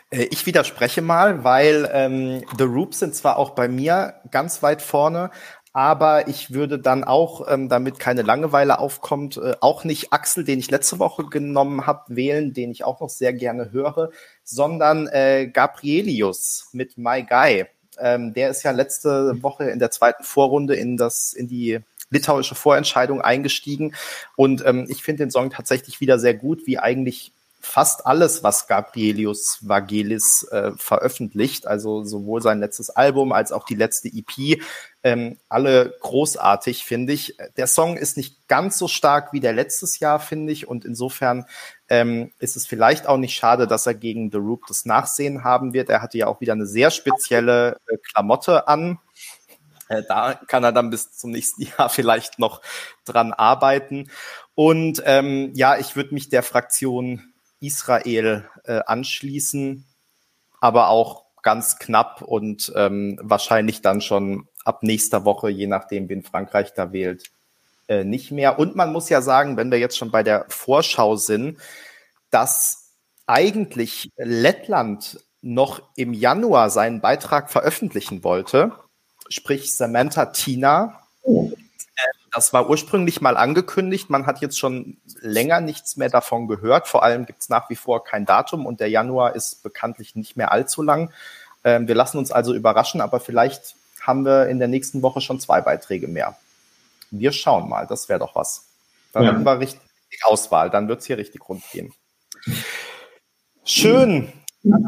Äh, ich widerspreche mal, weil ähm, The Roops sind zwar auch bei mir ganz weit vorne, aber ich würde dann auch, ähm, damit keine Langeweile aufkommt, äh, auch nicht Axel, den ich letzte Woche genommen habe, wählen, den ich auch noch sehr gerne höre, sondern äh, Gabrielius mit My Guy. Ähm, der ist ja letzte Woche in der zweiten Vorrunde in das in die litauische Vorentscheidung eingestiegen und ähm, ich finde den Song tatsächlich wieder sehr gut, wie eigentlich fast alles, was Gabrielius Vagelis äh, veröffentlicht, also sowohl sein letztes Album als auch die letzte EP, ähm, alle großartig, finde ich. Der Song ist nicht ganz so stark wie der letztes Jahr, finde ich, und insofern ähm, ist es vielleicht auch nicht schade, dass er gegen The Roop das Nachsehen haben wird. Er hatte ja auch wieder eine sehr spezielle äh, Klamotte an. Äh, da kann er dann bis zum nächsten Jahr vielleicht noch dran arbeiten. Und ähm, ja, ich würde mich der Fraktion Israel äh, anschließen, aber auch ganz knapp und ähm, wahrscheinlich dann schon ab nächster Woche, je nachdem, wen Frankreich da wählt, äh, nicht mehr. Und man muss ja sagen, wenn wir jetzt schon bei der Vorschau sind, dass eigentlich Lettland noch im Januar seinen Beitrag veröffentlichen wollte, sprich Samantha Tina. Das war ursprünglich mal angekündigt. Man hat jetzt schon länger nichts mehr davon gehört. Vor allem gibt es nach wie vor kein Datum und der Januar ist bekanntlich nicht mehr allzu lang. Ähm, wir lassen uns also überraschen, aber vielleicht haben wir in der nächsten Woche schon zwei Beiträge mehr. Wir schauen mal, das wäre doch was. Dann ja. haben wir richtig Auswahl, dann wird es hier richtig rund gehen. Schön.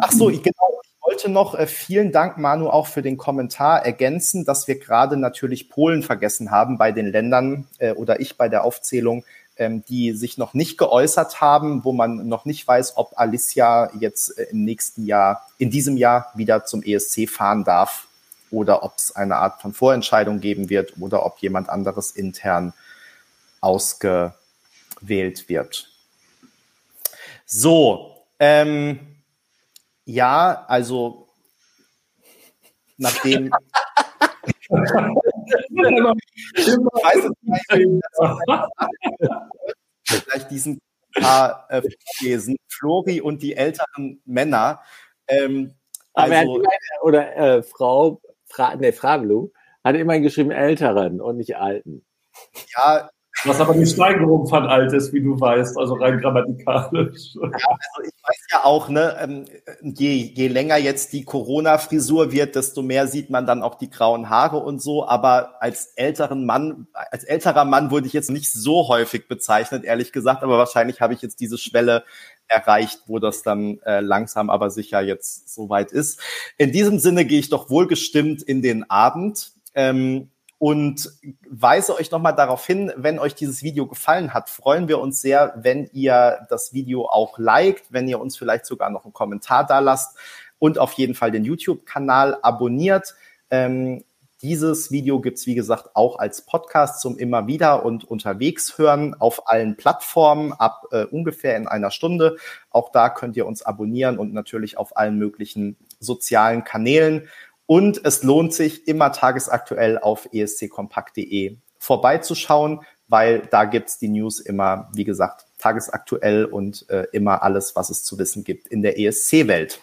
Ach so, genau wollte noch äh, vielen Dank, Manu, auch für den Kommentar ergänzen, dass wir gerade natürlich Polen vergessen haben bei den Ländern äh, oder ich bei der Aufzählung, ähm, die sich noch nicht geäußert haben, wo man noch nicht weiß, ob Alicia jetzt äh, im nächsten Jahr, in diesem Jahr wieder zum ESC fahren darf oder ob es eine Art von Vorentscheidung geben wird oder ob jemand anderes intern ausgewählt wird. So, ähm, ja, also nachdem. ich weiß jetzt vielleicht diesen paar äh, vorlesen. Flori und die älteren Männer. Ähm, also, oder äh, Frau, Fra, nee, Fravlu hat immerhin geschrieben Älteren und nicht Alten. Ja, was aber die Steigerung von alt ist, wie du weißt, also rein grammatikalisch. Ja, also ich weiß ja auch, ne, ähm, je, je länger jetzt die Corona-Frisur wird, desto mehr sieht man dann auch die grauen Haare und so. Aber als älteren Mann, als älterer Mann wurde ich jetzt nicht so häufig bezeichnet, ehrlich gesagt. Aber wahrscheinlich habe ich jetzt diese Schwelle erreicht, wo das dann äh, langsam aber sicher jetzt soweit ist. In diesem Sinne gehe ich doch wohlgestimmt in den Abend. Ähm, und weise euch nochmal darauf hin, wenn euch dieses Video gefallen hat, freuen wir uns sehr, wenn ihr das Video auch liked, wenn ihr uns vielleicht sogar noch einen Kommentar da lasst und auf jeden Fall den YouTube-Kanal abonniert. Ähm, dieses Video gibt's wie gesagt, auch als Podcast zum immer wieder und unterwegs hören auf allen Plattformen ab äh, ungefähr in einer Stunde. Auch da könnt ihr uns abonnieren und natürlich auf allen möglichen sozialen Kanälen. Und es lohnt sich immer tagesaktuell auf esckompakt.de vorbeizuschauen, weil da gibt's die News immer, wie gesagt, tagesaktuell und äh, immer alles, was es zu wissen gibt in der ESC-Welt.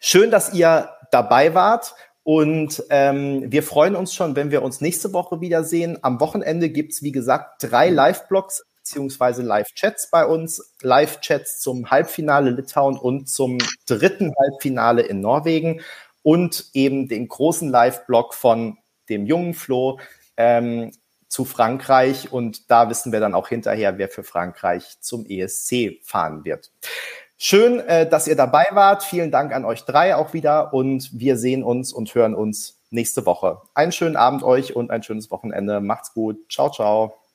Schön, dass ihr dabei wart. Und ähm, wir freuen uns schon, wenn wir uns nächste Woche wiedersehen. Am Wochenende gibt's wie gesagt, drei Live-Blogs beziehungsweise Live-Chats bei uns. Live-Chats zum Halbfinale Litauen und zum dritten Halbfinale in Norwegen und eben den großen Live-Blog von dem jungen Flo ähm, zu Frankreich. Und da wissen wir dann auch hinterher, wer für Frankreich zum ESC fahren wird. Schön, äh, dass ihr dabei wart. Vielen Dank an euch drei auch wieder. Und wir sehen uns und hören uns nächste Woche. Einen schönen Abend euch und ein schönes Wochenende. Macht's gut. Ciao, ciao.